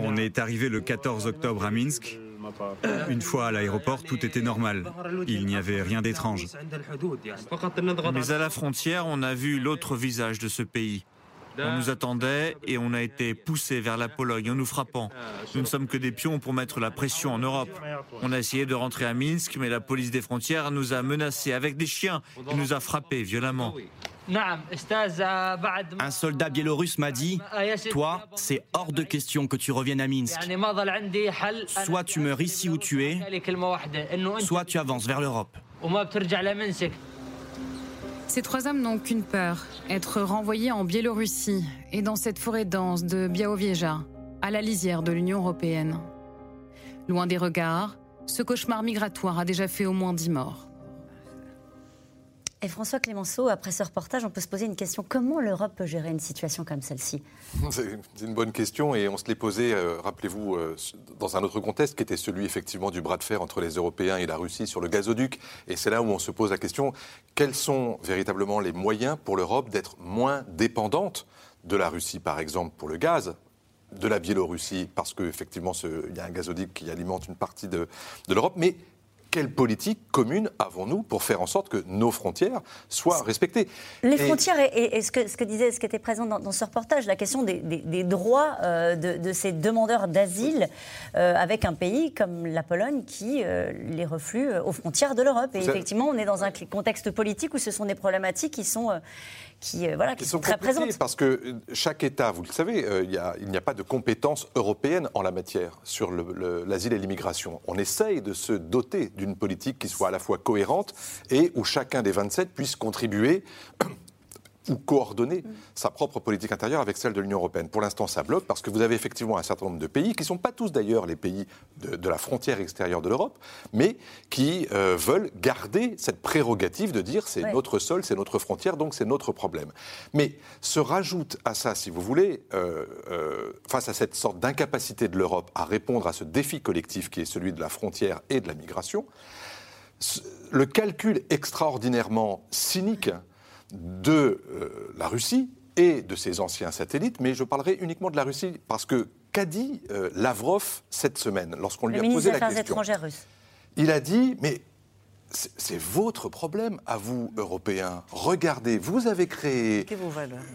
On est arrivé le 14 octobre à Minsk. Une fois à l'aéroport, tout était normal. Il n'y avait rien d'étrange. Mais à la frontière, on a vu l'autre visage de ce pays. On nous attendait et on a été poussé vers la Pologne en nous frappant. Nous ne sommes que des pions pour mettre la pression en Europe. On a essayé de rentrer à Minsk, mais la police des frontières nous a menacés avec des chiens et nous a frappés violemment. Un soldat biélorusse m'a dit Toi, c'est hors de question que tu reviennes à Minsk. Soit tu meurs ici où tu es, soit tu avances vers l'Europe. Ces trois hommes n'ont qu'une peur être renvoyés en Biélorussie et dans cette forêt dense de Białowieża, à la lisière de l'Union européenne. Loin des regards, ce cauchemar migratoire a déjà fait au moins dix morts. Et François Clémenceau, après ce reportage, on peut se poser une question. Comment l'Europe peut gérer une situation comme celle-ci? C'est une bonne question et on se l'est posé, euh, rappelez-vous, euh, dans un autre contexte qui était celui effectivement du bras de fer entre les Européens et la Russie sur le gazoduc. Et c'est là où on se pose la question, quels sont véritablement les moyens pour l'Europe d'être moins dépendante de la Russie, par exemple, pour le gaz de la Biélorussie, parce qu'effectivement, il y a un gazoduc qui alimente une partie de, de l'Europe, mais quelle politique commune avons-nous pour faire en sorte que nos frontières soient respectées Les frontières, et, ce, que, ce, que, disait, ce qui était présent dans, ce reportage, la question des, droits euh, de, ces demandeurs d'asile euh, avec un pays comme la Pologne qui euh, les reflue aux frontières de l'Europe. Et effectivement, on est dans un contexte politique où ce sont des problématiques qui sont qui, voilà, qui, sont, très présentes. Parce que chaque État, vous le savez, il n'y a, pas de compétences européennes en la matière sur l'asile et l'immigration. On essaye de se doter d'une politique qui soit à la fois cohérente et où chacun des 27 puisse contribuer ou coordonner sa propre politique intérieure avec celle de l'Union européenne. Pour l'instant, ça bloque parce que vous avez effectivement un certain nombre de pays, qui ne sont pas tous d'ailleurs les pays de, la frontière extérieure de l'Europe, mais qui euh, veulent garder cette prérogative de dire c'est notre sol, c'est notre frontière, donc c'est notre problème. Mais se rajoute à ça, si vous voulez, euh, euh, face à cette sorte d'incapacité de l'Europe à répondre à ce défi collectif qui est celui de la frontière et de la migration, le calcul extraordinairement cynique de euh, la Russie et de ses anciens satellites, mais je parlerai uniquement de la Russie parce que qu'a dit Lavrov cette semaine lorsqu'on lui a posé la question étrangères russe. Il a dit, mais c'est votre problème à vous, Européens. Regardez, vous avez créé,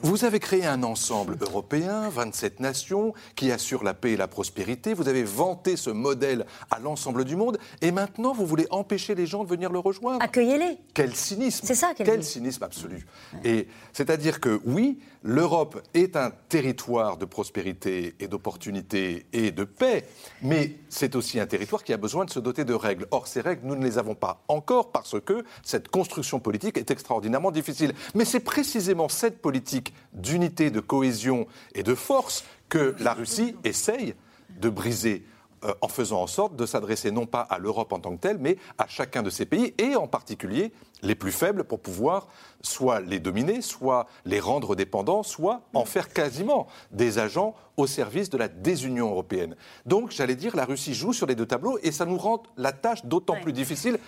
vous avez créé un ensemble européen, 27 nations, qui assure la paix et la prospérité. Vous avez vanté ce modèle à l'ensemble du monde, et maintenant vous voulez empêcher les gens de venir le rejoindre. Accueillez-les. Quel cynisme. C'est ça. Quel cynisme absolu. Et c'est-à-dire que oui, l'Europe est un territoire de prospérité et d'opportunité et de paix, mais c'est aussi un territoire qui a besoin de se doter de règles. Or, ces règles, nous ne les avons pas encore parce que cette construction politique est extraordinairement difficile. Mais c'est précisément cette politique d'unité, de cohésion et de force que la Russie essaye de briser euh, en faisant en sorte de s'adresser non pas à l'Europe en tant que telle, mais à chacun de ces pays, et en particulier les plus faibles, pour pouvoir soit les dominer, soit les rendre dépendants, soit en faire quasiment des agents au service de la désunion européenne. Donc, j'allais dire, la Russie joue sur les deux tableaux, et ça nous rend la tâche d'autant plus difficile,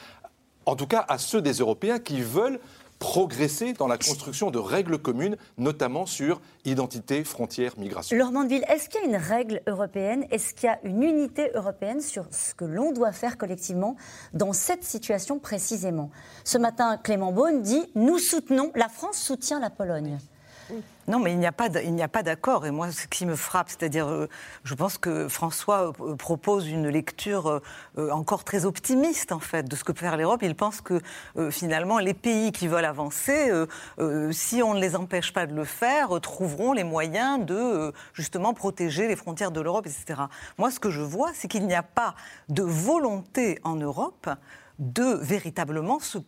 en tout cas à ceux des Européens qui veulent progresser dans la construction de règles communes, notamment sur identité, frontières, migration. Laurent Mandeville, est-ce qu'il y a une règle européenne? Est-ce qu'il y a une unité européenne sur ce que l'on doit faire collectivement dans cette situation précisément? Ce matin, Clément Beaune dit Nous soutenons, la France soutient la Pologne. Non, mais il n'y a pas d'accord. Et moi, ce qui me frappe, c'est-à-dire, euh, je pense que François euh, propose une lecture euh, encore très optimiste, en fait, de ce que peut faire l'Europe. Il pense que finalement, les pays qui veulent avancer, si on ne les empêche pas de le faire, trouveront les moyens de justement protéger les frontières de l'Europe, etc. Moi, ce que je vois, c'est qu'il n'y a pas de volonté en Europe de véritablement se,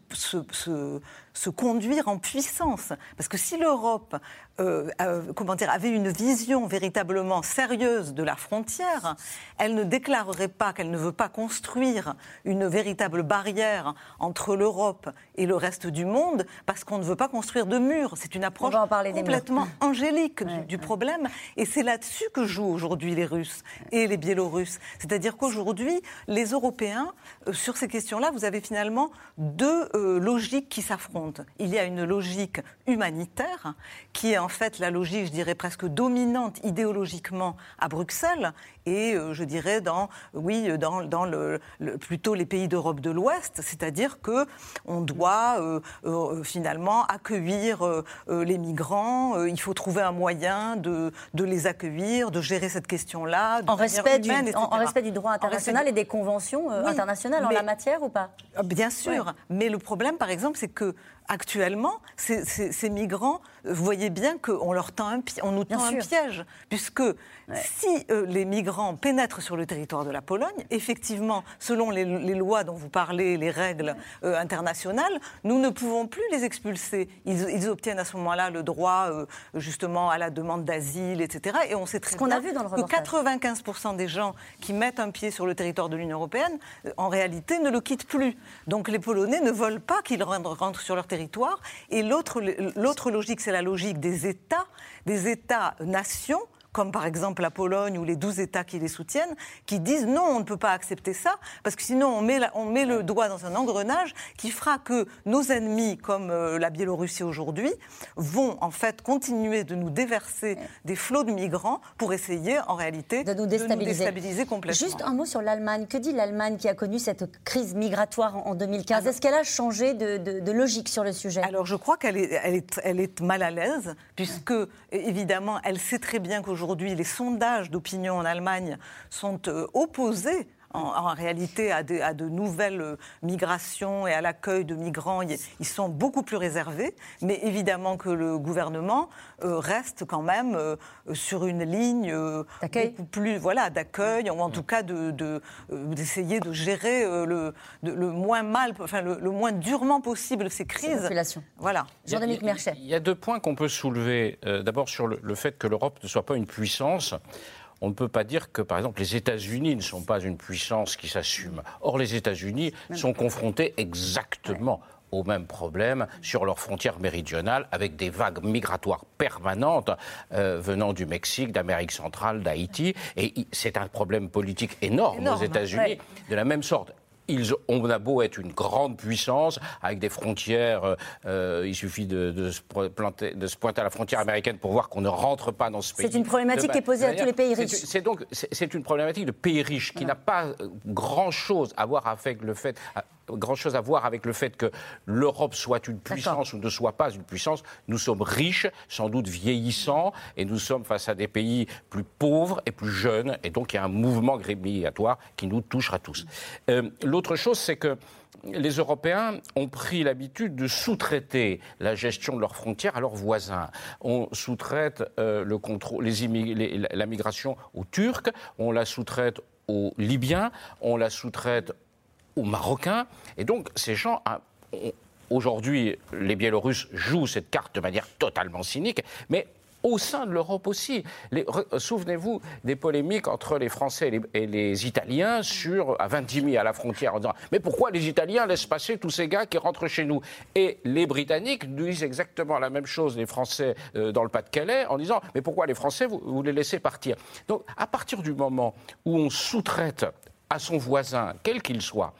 se conduire en puissance. Parce que si l'Europe euh, euh, comment dire, avait une vision véritablement sérieuse de la frontière, elle ne déclarerait pas qu'elle ne veut pas construire une véritable barrière entre l'Europe et le reste du monde, parce qu'on ne veut pas construire de murs. C'est une approche complètement angélique du, problème. Et c'est là-dessus que jouent aujourd'hui les Russes et les Biélorusses. C'est-à-dire qu'aujourd'hui, les Européens, euh, sur ces questions-là, vous avez finalement deux logiques qui s'affrontent. Il y a une logique humanitaire qui est en fait la logique, je dirais, presque dominante idéologiquement à Bruxelles et euh, je dirais dans, oui, dans, dans le, plutôt les pays d'Europe de l'Ouest, c'est-à-dire que on doit euh, euh, finalement accueillir les migrants, il faut trouver un moyen de, de les accueillir, de gérer cette question-là. En, respect du, en, respect du droit international et des conventions internationales en la matière ou pas? Bien sûr, mais le problème par exemple c'est que actuellement, ces, migrants, vous voyez bien qu'on leur tend un, on nous tend un piège, puisque si euh, les migrants pénètrent sur le territoire de la Pologne, effectivement, selon les, lois dont vous parlez, les règles euh, internationales, nous ne pouvons plus les expulser. Ils, obtiennent à ce moment-là le droit, euh, justement, à la demande d'asile, etc. Et on sait très bien vu dans le que 95% des gens qui mettent un pied sur le territoire de l'Union européenne, en réalité, ne le quittent plus. Donc les Polonais ne veulent pas qu'ils rentrent sur leur territoire. Et l'autre logique, c'est la logique des États, des États-nations comme par exemple la Pologne ou les 12 États qui les soutiennent, qui disent non, on ne peut pas accepter ça, parce que sinon on met, on met le doigt dans un engrenage qui fera que nos ennemis, comme euh, la Biélorussie aujourd'hui, vont en fait continuer de nous déverser des flots de migrants pour essayer en réalité de nous déstabiliser, complètement. Juste un mot sur l'Allemagne. Que dit l'Allemagne qui a connu cette crise migratoire en 2015 Est-ce qu'elle a changé de, logique sur le sujet? Alors je crois qu'elle est, elle est, elle est mal à l'aise, puisque évidemment elle sait très bien qu'aujourd'hui aujourd'hui, les sondages d'opinion en Allemagne sont euh, opposés en, réalité à de, nouvelles euh, migrations et à l'accueil de migrants, ils sont beaucoup plus réservés. Mais évidemment que le gouvernement euh, reste quand même sur une ligne beaucoup plus voilà d'accueil, ou en tout cas d'essayer de, gérer le, le, moins mal, enfin le, moins durement possible ces crises. Voilà. Jean-Dominique Merchet. Il y a deux points qu'on peut soulever. D'abord sur le fait que l'Europe ne soit pas une puissance on ne peut pas dire que, par exemple, les États-Unis ne sont pas une puissance qui s'assume. Or, les États-Unis sont confrontés exactement au même problème sur leurs frontières méridionales, avec des vagues migratoires permanentes euh, venant du Mexique, d'Amérique centrale, d'Haïti. Et c'est un problème politique énorme, aux États-Unis, de la même sorte on a beau être une grande puissance avec des frontières, euh, euh, il suffit de, se planter, de, se pointer à la frontière américaine pour voir qu'on ne rentre pas dans ce pays. C'est une problématique qui est posée à tous les pays riches. C'est donc c'est une problématique de pays riches qui n'a pas grand chose à voir avec le fait grand-chose à voir avec le fait que l'Europe soit une puissance ou ne soit pas une puissance. Nous sommes riches, sans doute vieillissants, et nous sommes face à des pays plus pauvres et plus jeunes, et donc il y a un mouvement migratoire qui nous touchera tous. Euh, l'autre chose, c'est que les Européens ont pris l'habitude de sous-traiter la gestion de leurs frontières à leurs voisins. On sous-traite euh, le contrôle, les, la migration aux Turcs, on la sous-traite aux Libyens, on la sous-traite aux Marocains. Et donc, ces gens. Ah, aujourd'hui, les Biélorusses jouent cette carte de manière totalement cynique, mais au sein de l'Europe aussi. Souvenez-vous des polémiques entre les Français et les, Italiens sur, à Vintimille, à la frontière, en disant Mais pourquoi les Italiens laissent passer tous ces gars qui rentrent chez nous? Et les Britanniques disent exactement la même chose, les Français euh, dans le Pas-de-Calais, en disant Mais pourquoi les Français, vous, les laissez partir? Donc, à partir du moment où on sous-traite à son voisin, quel qu'il soit,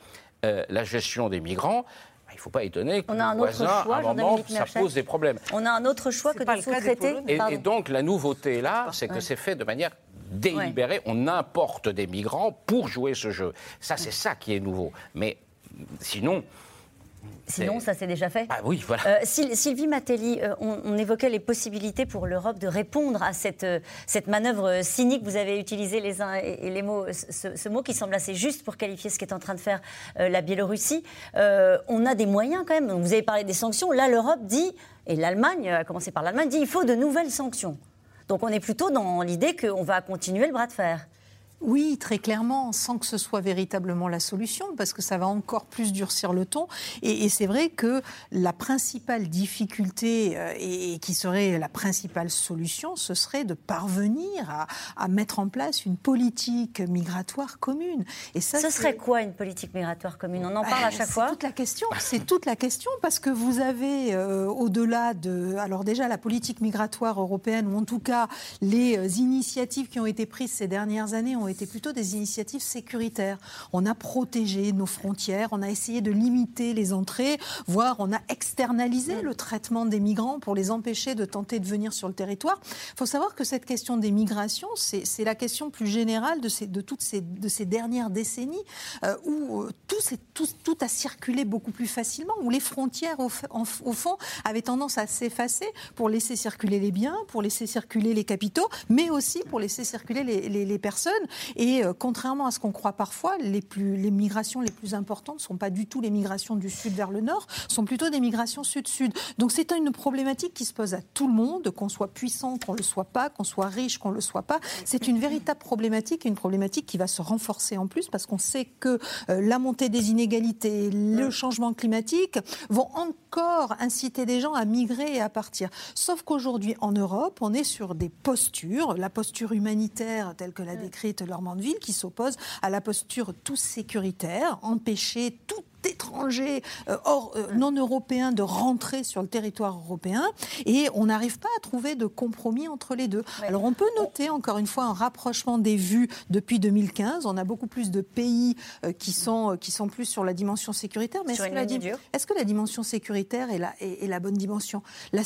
euh, la gestion des migrants, bah, il ne faut pas étonner que le voisin, à un moment, ça pose des problèmes. On a un autre choix que de sous-traiter. Et, et, donc la nouveauté là, c'est que c'est fait de manière délibérée. On importe des migrants pour jouer ce jeu. Ça, c'est ça qui est nouveau. Mais sinon, Sinon, ça s'est déjà fait. Ah oui, voilà. Euh, Sylvie Matelli, euh, on, évoquait les possibilités pour l'Europe de répondre à cette, euh, cette manœuvre cynique. Vous avez utilisé les uns et, les mots, ce, mot qui semble assez juste pour qualifier ce qu'est en train de faire la Biélorussie. on a des moyens quand même. Vous avez parlé des sanctions. Là, l'Europe dit, et l'Allemagne, à commencer par l'Allemagne, dit il faut de nouvelles sanctions. Donc on est plutôt dans l'idée qu'on va continuer le bras de fer. Oui, très clairement, sans que ce soit véritablement la solution, parce que ça va encore plus durcir le ton. Et, c'est vrai que la principale difficulté, euh, et, qui serait la principale solution, ce serait de parvenir à, mettre en place une politique migratoire commune. Et ça, ce serait quoi une politique migratoire commune? On en parle à chaque fois? C'est toute la question. C'est toute la question, parce que vous avez, euh, au-delà de, alors déjà la politique migratoire européenne, ou en tout cas les euh, initiatives qui ont été prises ces dernières années, ont été plutôt des initiatives sécuritaires. On a protégé nos frontières, on a essayé de limiter les entrées, voire on a externalisé le traitement des migrants pour les empêcher de tenter de venir sur le territoire. Il faut savoir que cette question des migrations, c'est la question plus générale de, ces, toutes ces, de ces dernières décennies euh, où euh, tout, a circulé beaucoup plus facilement, où les frontières, au, fond, avaient tendance à s'effacer pour laisser circuler les biens, pour laisser circuler les capitaux, mais aussi pour laisser circuler les personnes. Et euh, contrairement à ce qu'on croit parfois, les, plus, les migrations les plus importantes ne sont pas du tout les migrations du sud vers le nord, sont plutôt des migrations sud-sud. Donc c'est une problématique qui se pose à tout le monde, qu'on soit puissant, qu'on ne le soit pas, qu'on soit riche, qu'on ne le soit pas. C'est une véritable problématique, une problématique qui va se renforcer en plus parce qu'on sait que euh, la montée des inégalités, le changement climatique vont encore inciter des gens à migrer et à partir. Sauf qu'aujourd'hui, en Europe, on est sur des postures, la posture humanitaire telle que l'a décrite Qui s'oppose à la posture tout sécuritaire, empêcher tout étrangers euh, hors, euh, non européens de rentrer sur le territoire européen et on n'arrive pas à trouver de compromis entre les deux. Alors on peut noter encore une fois un rapprochement des vues depuis 2015. On a beaucoup plus de pays euh, qui, sont, qui sont plus sur la dimension sécuritaire. Mais est-ce que, est que, la dimension sécuritaire est la, est, la bonne dimension? Là,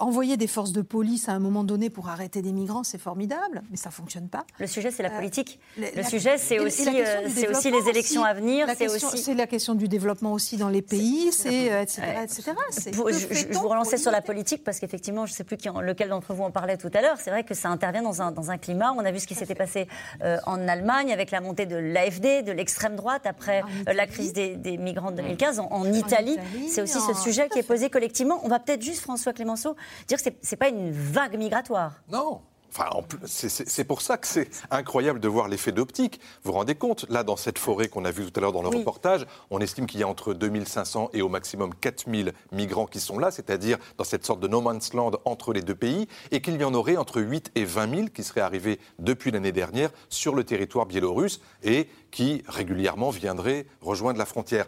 envoyer des forces de police à un moment donné pour arrêter des migrants, c'est formidable, mais ça fonctionne pas. Le sujet, c'est la politique. le sujet, c'est aussi, c'est aussi les élections à venir. C'est aussi la question du développement aussi dans les pays, c'est etc. etc. je, vous relançais sur la politique parce qu'effectivement, je ne sais plus qui, lequel d'entre vous en parlait tout à l'heure. C'est vrai que ça intervient dans un, dans un climat. On a vu ce qui s'était passé euh, en Allemagne avec la montée de l'AFD, de l'extrême droite après euh, la crise des, migrants de 2015. En, Italie, c'est aussi ce sujet qui est posé collectivement. On va peut-être juste, François Clémenceau, dire que ce n'est pas une vague migratoire. Non, Enfin, c'est pour ça que c'est incroyable de voir l'effet d'optique. Vous vous rendez compte, là, dans cette forêt qu'on a vue tout à l'heure dans le reportage, on estime qu'il y a entre 2500 et au maximum 4000 migrants qui sont là, c'est-à-dire dans cette sorte de no man's land entre les deux pays, et qu'il y en aurait entre 8 et 20 000 qui seraient arrivés depuis l'année dernière sur le territoire biélorusse et qui régulièrement viendraient rejoindre la frontière.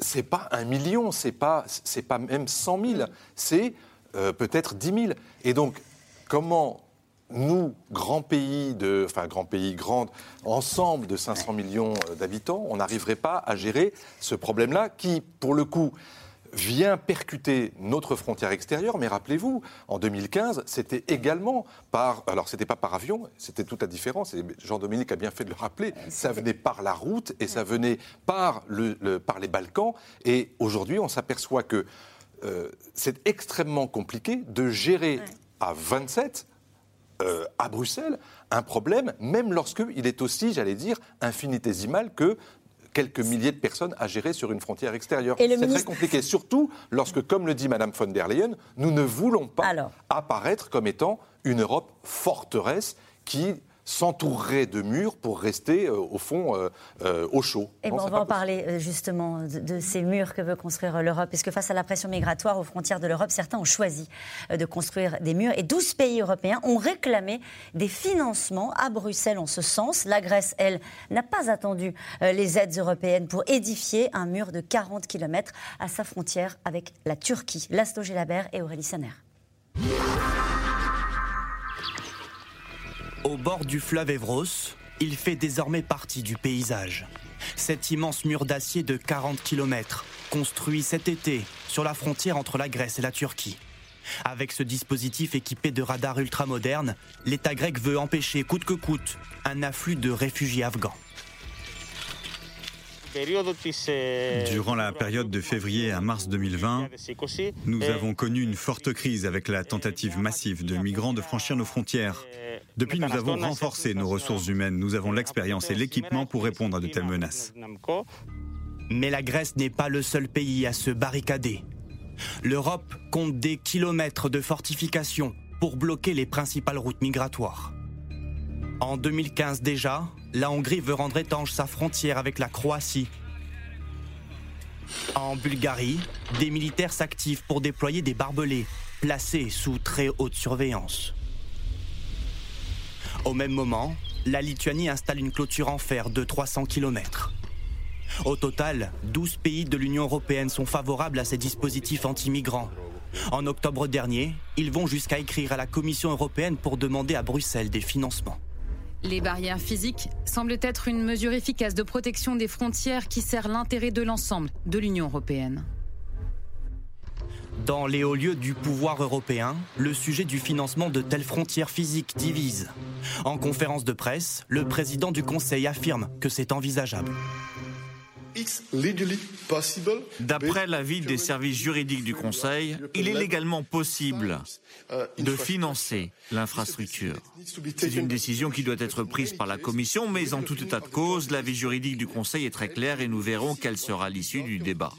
C'est pas un million, c'est pas, pas même 100 000, c'est euh, peut-être 10 000. Et donc, comment nous, grand pays, de, enfin grand pays, grand ensemble de 500 millions euh, d'habitants, on n'arriverait pas à gérer ce problème-là qui, pour le coup, vient percuter notre frontière extérieure, mais rappelez-vous, en 2015, c'était également par, alors c'était pas par avion, c'était toute la différence, et Jean-Dominique a bien fait de le rappeler, ça venait par la route et ça venait par, le, par les Balkans, et aujourd'hui on s'aperçoit que euh, c'est extrêmement compliqué de gérer à 27 euh, à Bruxelles un problème, même lorsqu'il est aussi, j'allais dire, infinitésimal que quelques milliers de personnes à gérer sur une frontière extérieure. C'est très compliqué, surtout lorsque, comme le dit Mme von der Leyen, nous ne voulons pas apparaître comme étant une Europe forteresse qui s'entourerait de murs pour rester euh, au fond euh, euh, au chaud. Et ben, on va en parler justement de, ces murs que veut construire l'Europe, puisque face à la pression migratoire aux frontières de l'Europe, certains ont choisi de construire des murs et 12 pays européens ont réclamé des financements à Bruxelles en ce sens. La Grèce, elle, n'a pas attendu les aides européennes pour édifier un mur de 40 km à sa frontière avec la Turquie. Laszlo Gelabert et Aurélie Saner. Au bord du fleuve Evros, il fait désormais partie du paysage. Cet immense mur d'acier de 40 km, construit cet été sur la frontière entre la Grèce et la Turquie. Avec ce dispositif équipé de radars ultramodernes, l'État grec veut empêcher coûte que coûte un afflux de réfugiés afghans. Durant la période de février à mars 2020, nous avons connu une forte crise avec la tentative massive de migrants de franchir nos frontières. Depuis, nous avons renforcé nos ressources humaines, nous avons l'expérience et l'équipement pour répondre à de telles menaces. Mais la Grèce n'est pas le seul pays à se barricader. L'Europe compte des kilomètres de fortifications pour bloquer les principales routes migratoires. En 2015 déjà, la Hongrie veut rendre étanche sa frontière avec la Croatie. En Bulgarie, des militaires s'activent pour déployer des barbelés placés sous très haute surveillance. Au même moment, la Lituanie installe une clôture en fer de 300 km. Au total, 12 pays de l'Union européenne sont favorables à ces dispositifs anti-migrants. En octobre dernier, ils vont jusqu'à écrire à la Commission européenne pour demander à Bruxelles des financements. Les barrières physiques semblent être une mesure efficace de protection des frontières qui sert l'intérêt de l'ensemble de l'Union européenne. Dans les hauts lieux du pouvoir européen, le sujet du financement de telles frontières physiques divise. En conférence de presse, le président du Conseil affirme que c'est envisageable. D'après l'avis des services juridiques du Conseil, il est légalement possible de financer l'infrastructure. C'est une décision qui doit être prise par la Commission, mais en tout état de cause, l'avis juridique du Conseil est très clair et nous verrons quelle sera l'issue du débat.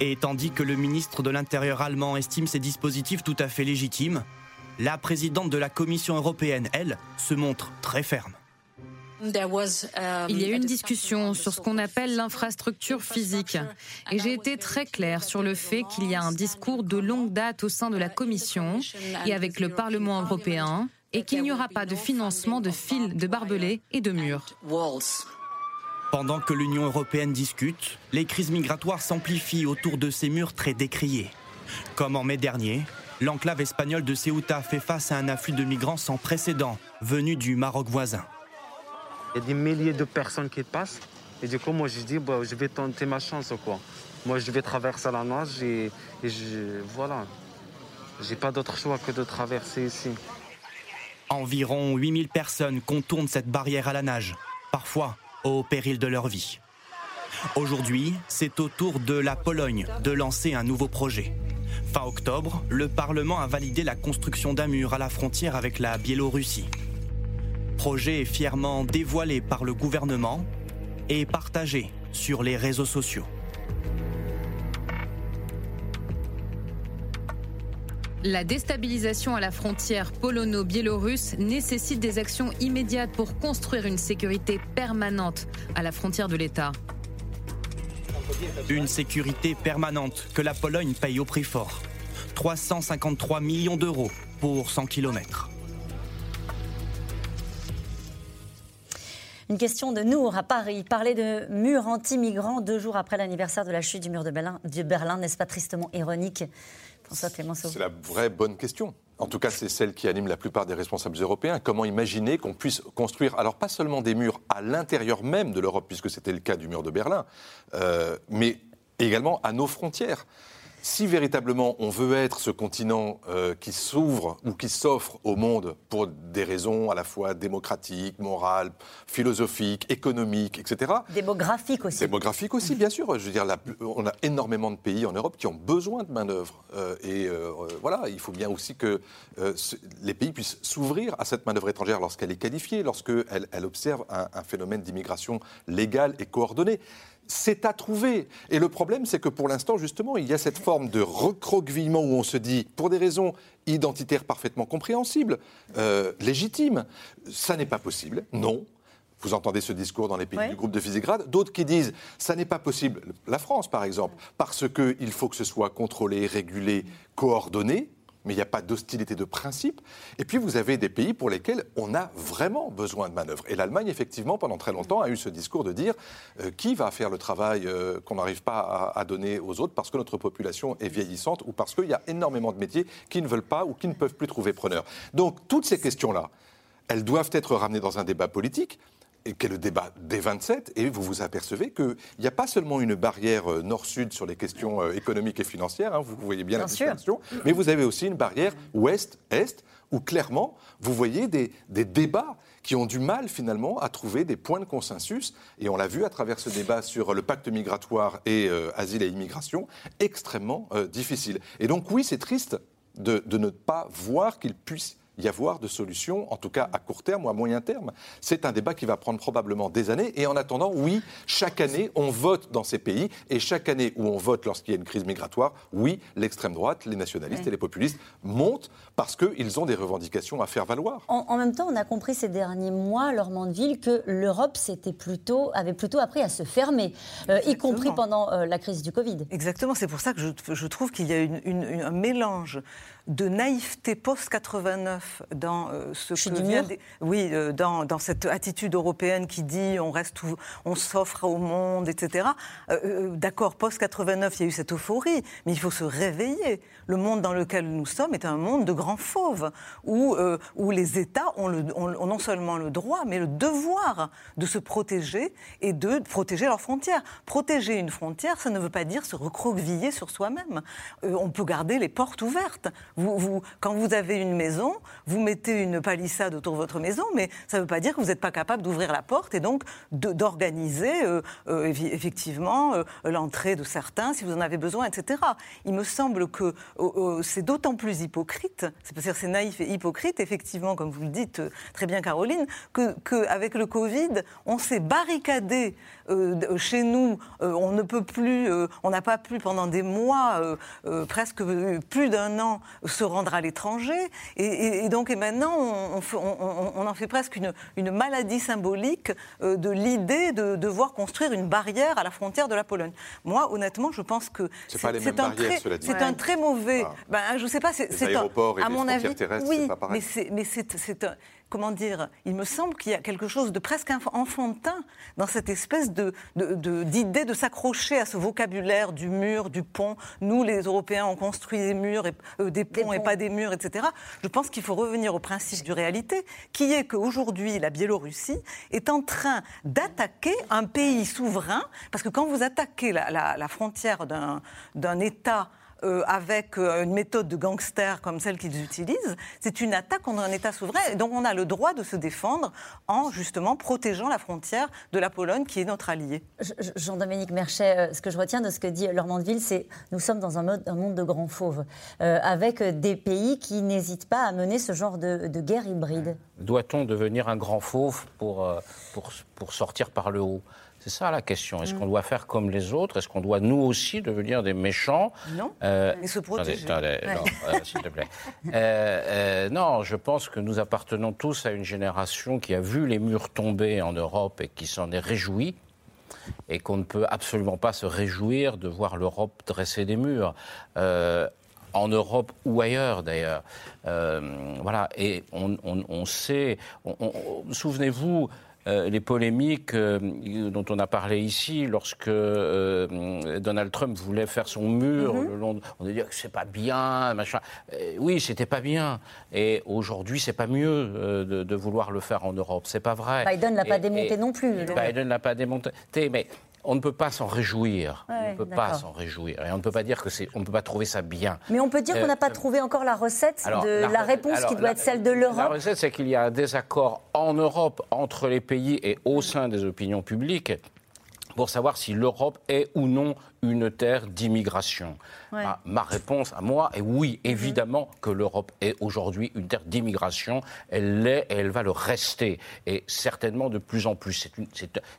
Et tandis que le ministre de l'Intérieur allemand estime ces dispositifs tout à fait légitimes, la présidente de la Commission européenne, elle, se montre très ferme. Um, Il y a eu une discussion sur ce qu'on appelle l'infrastructure physique. Et j'ai été très claire sur le fait qu'il y a un discours de longue date au sein de la Commission et avec le Parlement européen et qu'il n'y aura pas de financement de fils de barbelés et de murs. Pendant que l'Union européenne discute, les crises migratoires s'amplifient autour de ces murs très décriés. Comme en mai dernier, l'enclave espagnole de Ceuta fait face à un afflux de migrants sans précédent venus du Maroc voisin. Il y a des milliers de personnes qui passent. Et du coup, moi, je dis, bah, je vais tenter ma chance, quoi. Moi, je vais traverser la nage et, et je, voilà. J'ai pas d'autre choix que de traverser ici. Environ 8000 personnes contournent cette barrière à la nage, parfois au péril de leur vie. Aujourd'hui, c'est au tour de la Pologne de lancer un nouveau projet. Fin octobre, le Parlement a validé la construction d'un mur à la frontière avec la Biélorussie. Projet fièrement dévoilé par le gouvernement et partagé sur les réseaux sociaux. La déstabilisation à la frontière polono-biélorusse nécessite des actions immédiates pour construire une sécurité permanente à la frontière de l'État. Une sécurité permanente que la Pologne paye au prix fort. 353 millions d'euros pour 100 kilomètres. Une question de Nour à Paris. Parler de mur anti-migrants deux jours après l'anniversaire de la chute du mur de Berlin, n'est-ce pas tristement ironique C'est la vraie bonne question. En tout cas, c'est celle qui anime la plupart des responsables européens. Comment imaginer qu'on puisse construire, alors pas seulement des murs à l'intérieur même de l'Europe, puisque c'était le cas du mur de Berlin, euh, mais également à nos frontières? Si véritablement on veut être ce continent euh, qui s'ouvre ou qui s'offre au monde pour des raisons à la fois démocratiques, morales, philosophiques, économiques, etc. Démographiques aussi. Démographiques aussi, bien sûr. Je veux dire, on a énormément de pays en Europe qui ont besoin de main-d'œuvre. Euh, et euh, voilà, il faut bien aussi que les pays puissent s'ouvrir à cette main-d'œuvre étrangère lorsqu'elle est qualifiée, lorsqu'elle elle observe un phénomène d'immigration légale et coordonnée c'est à trouver. Et le problème, c'est que pour l'instant, justement, il y a cette forme de recroquevillement où on se dit, pour des raisons identitaires parfaitement compréhensibles, euh, légitimes, ça n'est pas possible. Non. Vous entendez ce discours dans les pays du groupe de Visegrad. D'autres qui disent ça n'est pas possible. La France, par exemple, parce qu'il faut que ce soit contrôlé, régulé, coordonné mais il n'y a pas d'hostilité de principe. Et puis vous avez des pays pour lesquels on a vraiment besoin de manœuvres. Et l'Allemagne, effectivement, pendant très longtemps, a eu ce discours de dire euh, qui va faire le travail euh, qu'on n'arrive pas à, donner aux autres parce que notre population est vieillissante ou parce qu'il y a énormément de métiers qui ne veulent pas ou qui ne peuvent plus trouver preneur. Donc toutes ces questions-là, elles doivent être ramenées dans un débat politique qui est le débat des 27, et vous vous apercevez qu'il n'y a pas seulement une barrière euh, nord-sud sur les questions euh, économiques et financières, hein, vous voyez bien, la distinction, mais vous avez aussi une barrière ouest-est, où clairement, vous voyez des, débats qui ont du mal finalement à trouver des points de consensus, et on l'a vu à travers ce débat sur le pacte migratoire et euh, asile et immigration, extrêmement difficile. Et donc oui, c'est triste de, de ne pas voir qu'il puisse y avoir de solutions, en tout cas à court terme ou à moyen terme. C'est un débat qui va prendre probablement des années. Et en attendant, oui, chaque année, on vote dans ces pays. Et chaque année où on vote lorsqu'il y a une crise migratoire, oui, l'extrême droite, les nationalistes et les populistes montent parce qu'ils ont des revendications à faire valoir. En, même temps, on a compris ces derniers mois, Laure Mandeville, que l'Europe plutôt, avait plutôt appris à se fermer, euh, y compris pendant euh, la crise du Covid. Exactement, c'est pour ça que je, trouve qu'il y a une, un mélange de naïveté post-89 dans euh, ce que vient oui, euh, dans, dans, cette attitude européenne qui dit on reste on s'offre au monde, etc. Euh, d'accord, post-89, il y a eu cette euphorie, mais il faut se réveiller. Le monde dans lequel nous sommes est un monde de grands fauves, où, où les États ont, le, ont, non seulement le droit, mais le devoir de se protéger et de protéger leurs frontières. Protéger une frontière, ça ne veut pas dire se recroqueviller sur soi-même. on peut garder les portes ouvertes. Quand vous avez une maison, vous mettez une palissade autour de votre maison, mais ça ne veut pas dire que vous n'êtes pas capable d'ouvrir la porte et donc d'organiser euh, euh, effectivement euh, l'entrée de certains si vous en avez besoin, etc. Il me semble que c'est d'autant plus hypocrite, c'est-à-dire c'est naïf et hypocrite, effectivement, comme vous le dites très bien, Caroline, qu'avec le Covid, on s'est barricadé chez nous, on ne peut plus, on n'a pas pu pendant des mois, presque plus d'un an, se rendre à l'étranger. Et, donc, et maintenant, on, en fait presque une, une maladie symbolique euh, de l'idée de devoir construire une barrière à la frontière de la Pologne. Moi, honnêtement, je pense que c'est un, très, c'est un très mauvais. Ah. Ben, je sais pas. C'est un, à mon avis, oui, mais c'est un comment dire, il me semble qu'il y a quelque chose de presque enfantin dans cette espèce de, d'idée de, s'accrocher à ce vocabulaire du mur, du pont. Nous, les Européens, on construit des murs, et, euh, des, ponts et pas des murs, etc. Je pense qu'il faut revenir au principe du réalité, qui est qu'aujourd'hui, la Biélorussie est en train d'attaquer un pays souverain, parce que quand vous attaquez la, la frontière d'un État euh, avec euh, une méthode de gangster comme celle qu'ils utilisent, c'est une attaque contre un État souverain. Et donc on a le droit de se défendre en justement protégeant la frontière de la Pologne qui est notre allié. Jean-Dominique Merchet, euh, ce que je retiens de ce que dit Laurent Mandeville, c'est nous sommes dans un, mode, un monde de grands fauves, avec des pays qui n'hésitent pas à mener ce genre de, guerre hybride. Doit-on devenir un grand fauve pour, pour, pour sortir par le haut? C'est ça la question. Est-ce mm. qu'on doit faire comme les autres? Est-ce qu'on doit nous aussi devenir des méchants? Non. Euh, se protéger. non, euh, s'il te plaît. Euh, euh, non, je pense que nous appartenons tous à une génération qui a vu les murs tomber en Europe et qui s'en est réjouie et qu'on ne peut absolument pas se réjouir de voir l'Europe dresser des murs. en Europe ou ailleurs d'ailleurs. voilà, et on, sait, souvenez-vous, euh, les polémiques euh, dont on a parlé ici, lorsque Donald Trump voulait faire son mur mhm. le long, on a dit que c'est pas bien, machin. oui, c'était pas bien. Et aujourd'hui, c'est pas mieux de, vouloir le faire en Europe. C'est pas vrai. Biden l'a pas démonté non plus. Biden l'a pas démonté, mais on ne peut pas s'en réjouir. on ne peut pas s'en réjouir. Et on ne peut pas dire que c'est. On ne peut pas trouver ça bien. Mais on peut dire qu'on n'a pas euh, trouvé encore la recette de la, réponse qui doit être celle de l'Europe. La recette, c'est qu'il y a un désaccord en Europe entre les pays et au sein des opinions publiques pour savoir si l'Europe est ou non une terre d'immigration. Ma, réponse à moi est oui, évidemment que l'Europe est aujourd'hui une terre d'immigration. Elle l'est et elle va le rester. Et certainement de plus en plus.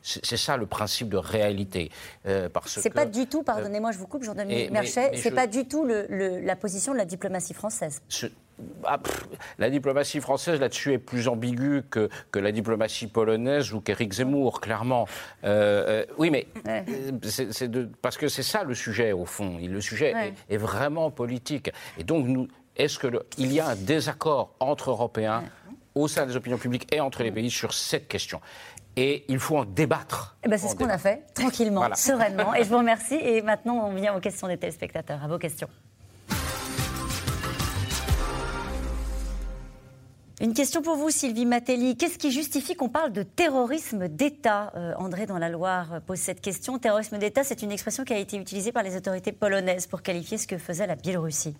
C'est ça le principe de réalité. Euh, c'est pas du tout, pardonnez-moi, je vous coupe, Jean-Dominique Merchet, c'est pas du tout la position de la diplomatie française. Ah, la diplomatie française là-dessus est plus ambiguë que, que la diplomatie polonaise ou qu'Éric Zemmour, clairement. Euh, euh, oui, mais c'est parce que c'est ça le sujet au fond. Le sujet est, vraiment politique. Et donc, nous, est-ce qu'il y a un désaccord entre Européens au sein des opinions publiques et entre les pays sur cette question? Et il faut en débattre. Eh ben c'est ce qu'on a fait, tranquillement, sereinement. Et je vous remercie. Et maintenant, on vient aux questions des téléspectateurs, à vos questions. Une question pour vous, Sylvie Matelli. Qu'est-ce qui justifie qu'on parle de terrorisme d'État euh, André, dans la Loire, pose cette question. Terrorisme d'État, c'est une expression qui a été utilisée par les autorités polonaises pour qualifier ce que faisait la Biélorussie.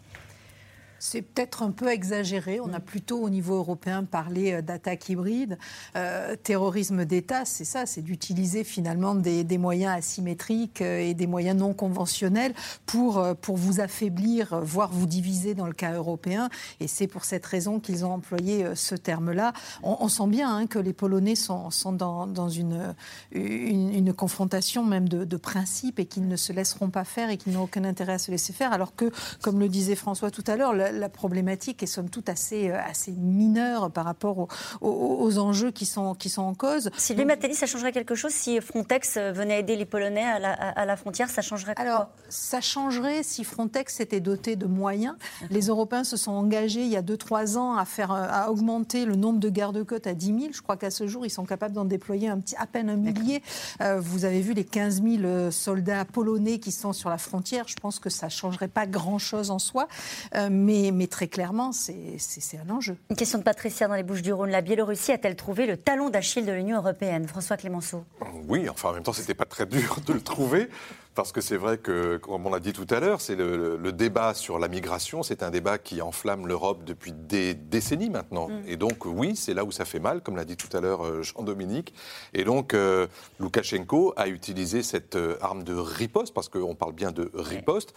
C'est peut-être un peu exagéré. On a mm. plutôt au niveau européen parlé euh, d'attaques hybrides. Euh, terrorisme d'État, c'est ça, c'est d'utiliser finalement des, moyens asymétriques euh, et des moyens non conventionnels pour, pour vous affaiblir, voire vous diviser dans le cas européen. Et c'est pour cette raison qu'ils ont employé ce terme-là. On, sent bien hein, que les Polonais sont, sont dans, dans une, une, confrontation même de, de principe et qu'ils ne se laisseront pas faire et qu'ils n'ont aucun intérêt à se laisser faire. Alors que, comme le disait François tout à l'heure, la problématique est somme toute assez, euh, assez mineure par rapport aux, enjeux qui sont, qui sont en cause. Sylvie Matelli, ça changerait quelque chose si Frontex venait aider les Polonais à la, à la frontière Ça changerait quoi? Alors, ça changerait si Frontex était doté de moyens. Les Européens se sont engagés il y a 2-3 ans à, faire, à augmenter le nombre de gardes-côtes à 10 000. Je crois qu'à ce jour, ils sont capables d'en déployer un petit, à peine un millier. Euh, vous avez vu les 15 000 euh, soldats polonais qui sont sur la frontière. Je pense que ça ne changerait pas grand-chose en soi. mais mais, très clairement, c'est un enjeu. Une question de Patricia dans les Bouches du Rhône. La Biélorussie a-t-elle trouvé le talon d'Achille de l'Union européenne? François Clémenceau Oui, enfin en même temps, c'était pas très dur de le trouver. Parce que c'est vrai que, comme on l'a dit tout à l'heure, c'est le, débat sur la migration, c'est un débat qui enflamme l'Europe depuis des décennies maintenant. Mm. Et donc, oui, c'est là où ça fait mal, comme l'a dit tout à l'heure euh, Jean-Dominique. Et donc, euh, Loukachenko a utilisé cette euh, arme de riposte, parce qu'on parle bien de riposte.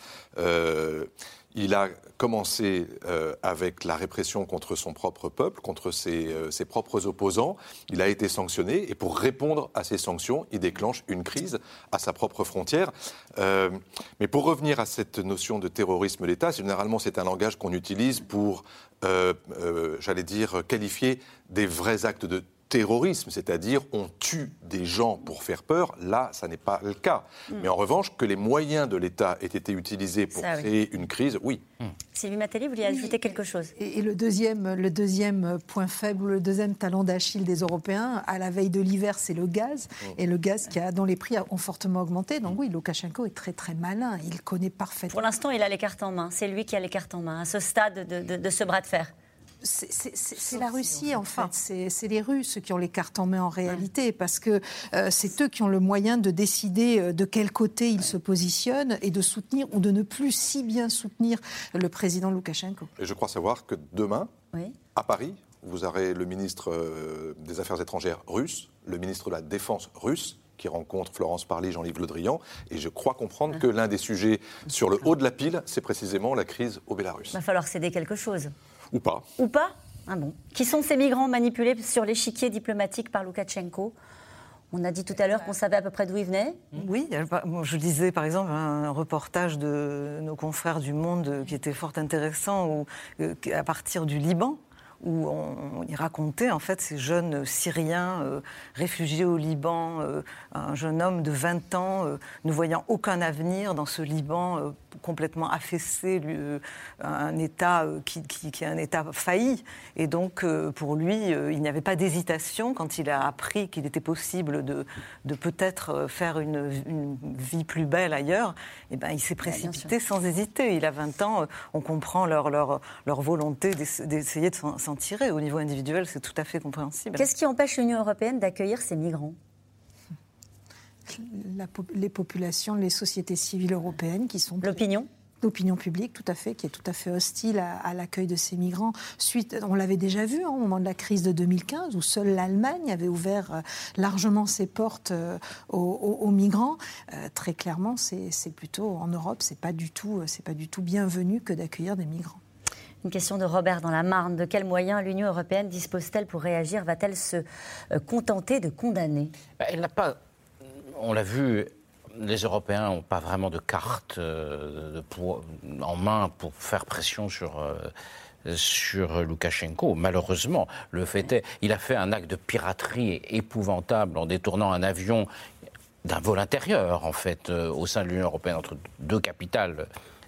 Il a commencé euh, avec la répression contre son propre peuple, contre euh, ses, propres opposants. Il a été sanctionné et pour répondre à ces sanctions, il déclenche une crise à sa propre frontière. Euh, mais pour revenir à cette notion de terrorisme d'État, généralement c'est un langage qu'on utilise pour, j'allais dire, qualifier des vrais actes de terrorisme, c'est-à-dire on tue des gens pour faire peur, là, ça n'est pas le cas. Hmm. Mais en revanche, que les moyens de l'État aient été utilisés pour créer une crise, oui. Hmm. Sylvie Matteli, vous vouliez ajouter quelque chose? et, le, deuxième, le deuxième point faible, le deuxième talon d'Achille des Européens, à la veille de l'hiver, c'est le gaz. Hmm. Et le gaz qui a, dont les prix ont fortement augmenté. Donc oui, Loukachenko est très très malin, il connaît parfaitement. Pour l'instant, il a les cartes en main. C'est lui qui a les cartes en main, à ce stade de ce bras de fer c'est la Russie, en fait. C'est les Russes qui ont les cartes en main en réalité, parce que euh, c'est eux qui ont le moyen de décider euh, de quel côté ils se positionnent et de soutenir ou de ne plus si bien soutenir le président Loukachenko. Et je crois savoir que demain, à Paris, vous aurez le ministre euh, des Affaires étrangères russe, le ministre de la Défense russe, qui rencontre Florence Parly, Jean-Yves Le Drian. Et je crois comprendre que l'un des sujets sur le haut de la pile, c'est précisément la crise au Bélarus. Il va falloir céder quelque chose. Ou pas. Ou pas ah bon. Qui sont ces migrants manipulés sur l'échiquier diplomatique par Loukachenko? On a dit tout à l'heure qu'on savait à peu près d'où ils venaient. Oui, je disais par exemple un reportage de nos confrères du Monde qui était fort intéressant, euh, à partir du Liban, où on, y racontait en fait ces jeunes Syriens euh, réfugiés au Liban, euh, un jeune homme de 20 ans ne voyant aucun avenir dans ce Liban complètement affaissé un État qui, qui, est un État failli. Et donc, pour lui, il n'y avait pas d'hésitation quand il a appris qu'il était possible de, de peut-être faire une, une, vie plus belle ailleurs. Et eh ben, il s'est précipité sans hésiter. Il a 20 ans, on comprend leur, leur, leur volonté d'essayer de s'en tirer. Au niveau individuel, c'est tout à fait compréhensible. Qu'est-ce qui empêche l'Union européenne d'accueillir ces migrants? Les populations, les sociétés civiles européennes qui sont... L'opinion L'opinion publique, tout à fait, qui est tout à fait hostile à, l'accueil de ces migrants. Suite, on l'avait déjà vu hein, au moment de la crise de 2015, où seule l'Allemagne avait ouvert euh, largement ses portes euh, aux, migrants. Euh, très clairement, c'est plutôt en Europe, c'est pas du tout, c'est pas du tout bienvenu que d'accueillir des migrants. Une question de Robert dans la Marne. De quels moyens l'Union européenne dispose-t-elle pour réagir? Va-t-elle se contenter de condamner? Bah, Elle n'a pas on l'a vu, les Européens n'ont pas vraiment de carte euh, en main pour faire pression sur, euh, sur Loukachenko. Malheureusement, le fait est, il a fait un acte de piraterie épouvantable en détournant un avion d'un vol intérieur, en fait, euh, au sein de l'Union européenne, entre deux capitales,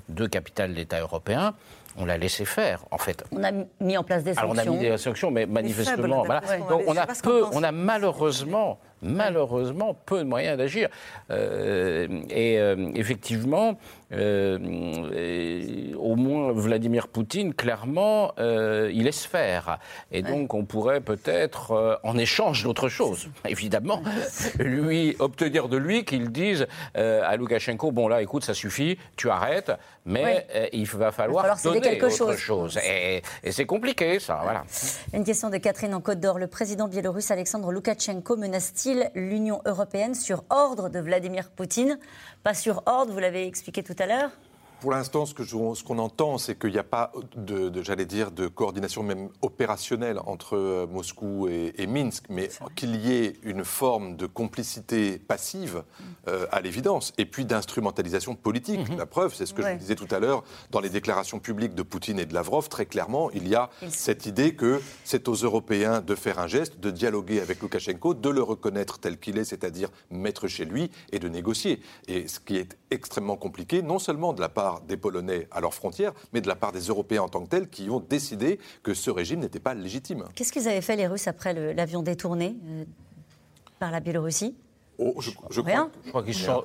deux capitales d'États européens on l'a laissé faire, en fait. On a mis en place des sanctions. Alors on a mis des sanctions, mais manifestement, voilà. Donc on a peu, on a malheureusement malheureusement peu de moyens d'agir. Euh, et euh, effectivement, euh, au moins Vladimir Poutine, clairement, il laisse faire. Et donc on pourrait peut-être, en échange d'autre chose, évidemment, lui obtenir de lui qu'il dise à Loukachenko, bon là, écoute, ça suffit, tu arrêtes, mais il va falloir, donner quelque autre chose. Et, et c'est compliqué, ça, voilà. Une question de Catherine en Côte d'Or. Le président biélorusse Alexandre Loukachenko menace-t-il l'Union européenne sur ordre de Vladimir Poutine. Pas sur ordre, vous l'avez expliqué tout à l'heure pour l'instant, ce qu'on entend, c'est qu'il n'y a pas de, j'allais dire, de coordination même opérationnelle entre euh, Moscou et, Minsk, mais qu'il y ait une forme de complicité passive, euh, à l'évidence, et puis d'instrumentalisation politique. Mhm. La preuve, c'est ce que je vous disais tout à l'heure, dans les déclarations publiques de Poutine et de Lavrov, très clairement, il y a cette idée que c'est aux Européens de faire un geste, de dialoguer avec Loukachenko, de le reconnaître tel qu'il est, c'est-à-dire mettre chez lui, et de négocier. Et ce qui est extrêmement compliqué, non seulement de la part des Polonais à leurs frontières, mais de la part des Européens en tant que tels qui ont décidé que ce régime n'était pas légitime. Qu'est-ce qu'ils avaient fait les Russes après l'avion détourné euh, par la Biélorussie? Oh, je, je, crois,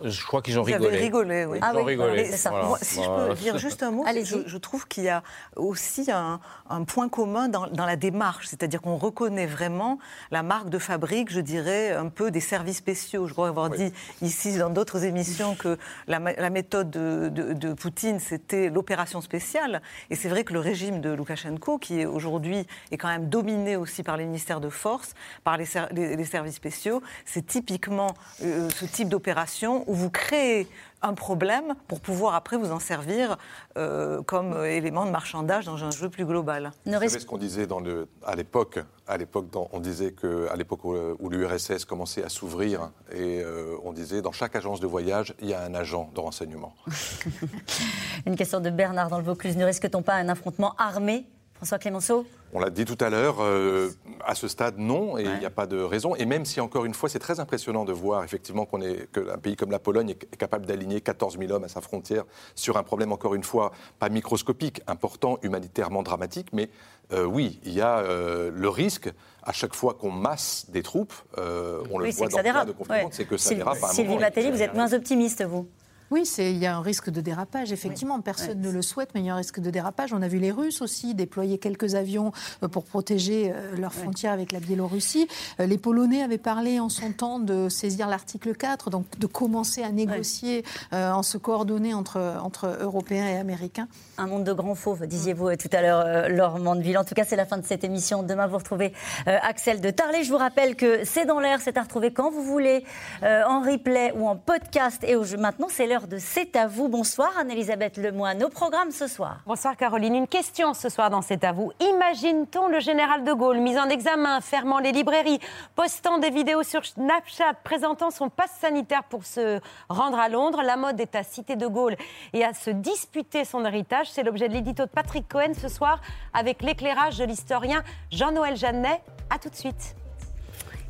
je, crois, qu'ils ont rigolé. rigolé, oui. Ah ils ont rigolé. Ça. si je peux dire juste un mot, je, trouve qu'il y a aussi un, point commun dans, la démarche, c'est-à-dire qu'on reconnaît vraiment la marque de fabrique, je dirais, un peu des services spéciaux. Je crois avoir dit ici dans d'autres émissions que la, méthode de, de Poutine, c'était l'opération spéciale. Et c'est vrai que le régime de Loukachenko, qui est aujourd'hui est quand même dominé aussi par les ministères de force, par les, les services spéciaux, c'est typiquement euh, ce type d'opération où vous créez un problème pour pouvoir après vous en servir euh, comme élément de marchandage dans un jeu plus global. Vous savez ce qu'on disait dans le, à l'époque à l'époque, on disait qu'à l'époque où, l'URSS commençait à s'ouvrir, et euh, on disait dans chaque agence de voyage, il y a un agent de renseignement. Une question de Bernard dans le Vaucluse. Ne risque-t-on pas un affrontement armé François Clémenceau On l'a dit tout à l'heure, euh, à ce stade, non, et il n'y a pas de raison. Et même si, encore une fois, c'est très impressionnant de voir effectivement qu'on est, qu'un pays comme la Pologne est capable d'aligner 14 000 hommes à sa frontière sur un problème, encore une fois, pas microscopique, important, humanitairement dramatique, mais euh, oui, il y a euh, le risque, à chaque fois qu'on masse des troupes, on le voit dans plein de conflits, c'est que ça dérape Sylvie Matteli, vous êtes moins optimiste, vous oui, il y a un risque de dérapage, effectivement. Personne ne le souhaite, mais il y a un risque de dérapage. On a vu les Russes aussi déployer quelques avions euh, pour protéger euh, leurs frontières avec la Biélorussie. Euh, les Polonais avaient parlé en son temps de saisir l'article 4, donc de commencer à négocier en se coordonnant entre, entre Européens et Américains. Un monde de grands fauves, disiez-vous tout à l'heure, Laure Mandeville. En tout cas, c'est la fin de cette émission. Demain, vous retrouvez Axel de Tarlet. Je vous rappelle que c'est dans l'air, c'est à retrouver quand vous voulez, en replay ou en podcast. Et maintenant, c'est de C'est à vous. Bonsoir Anne-Elisabeth Lemoine. Nos programmes ce soir. Bonsoir Caroline. Une question ce soir dans C'est à vous. Imagine-t-on le général de Gaulle mis en examen, fermant les librairies, postant des vidéos sur Snapchat, présentant son passe sanitaire pour se rendre à Londres? La mode est à citer de Gaulle et à se disputer son héritage. C'est l'objet de l'édito de Patrick Cohen ce soir avec l'éclairage de l'historien Jean-Noël Jeannet. A tout de suite.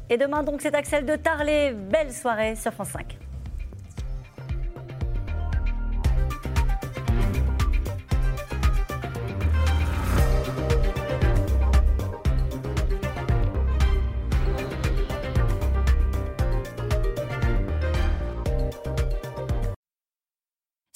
Et demain donc c'est Axel de Tarlet. Belle soirée sur France 5.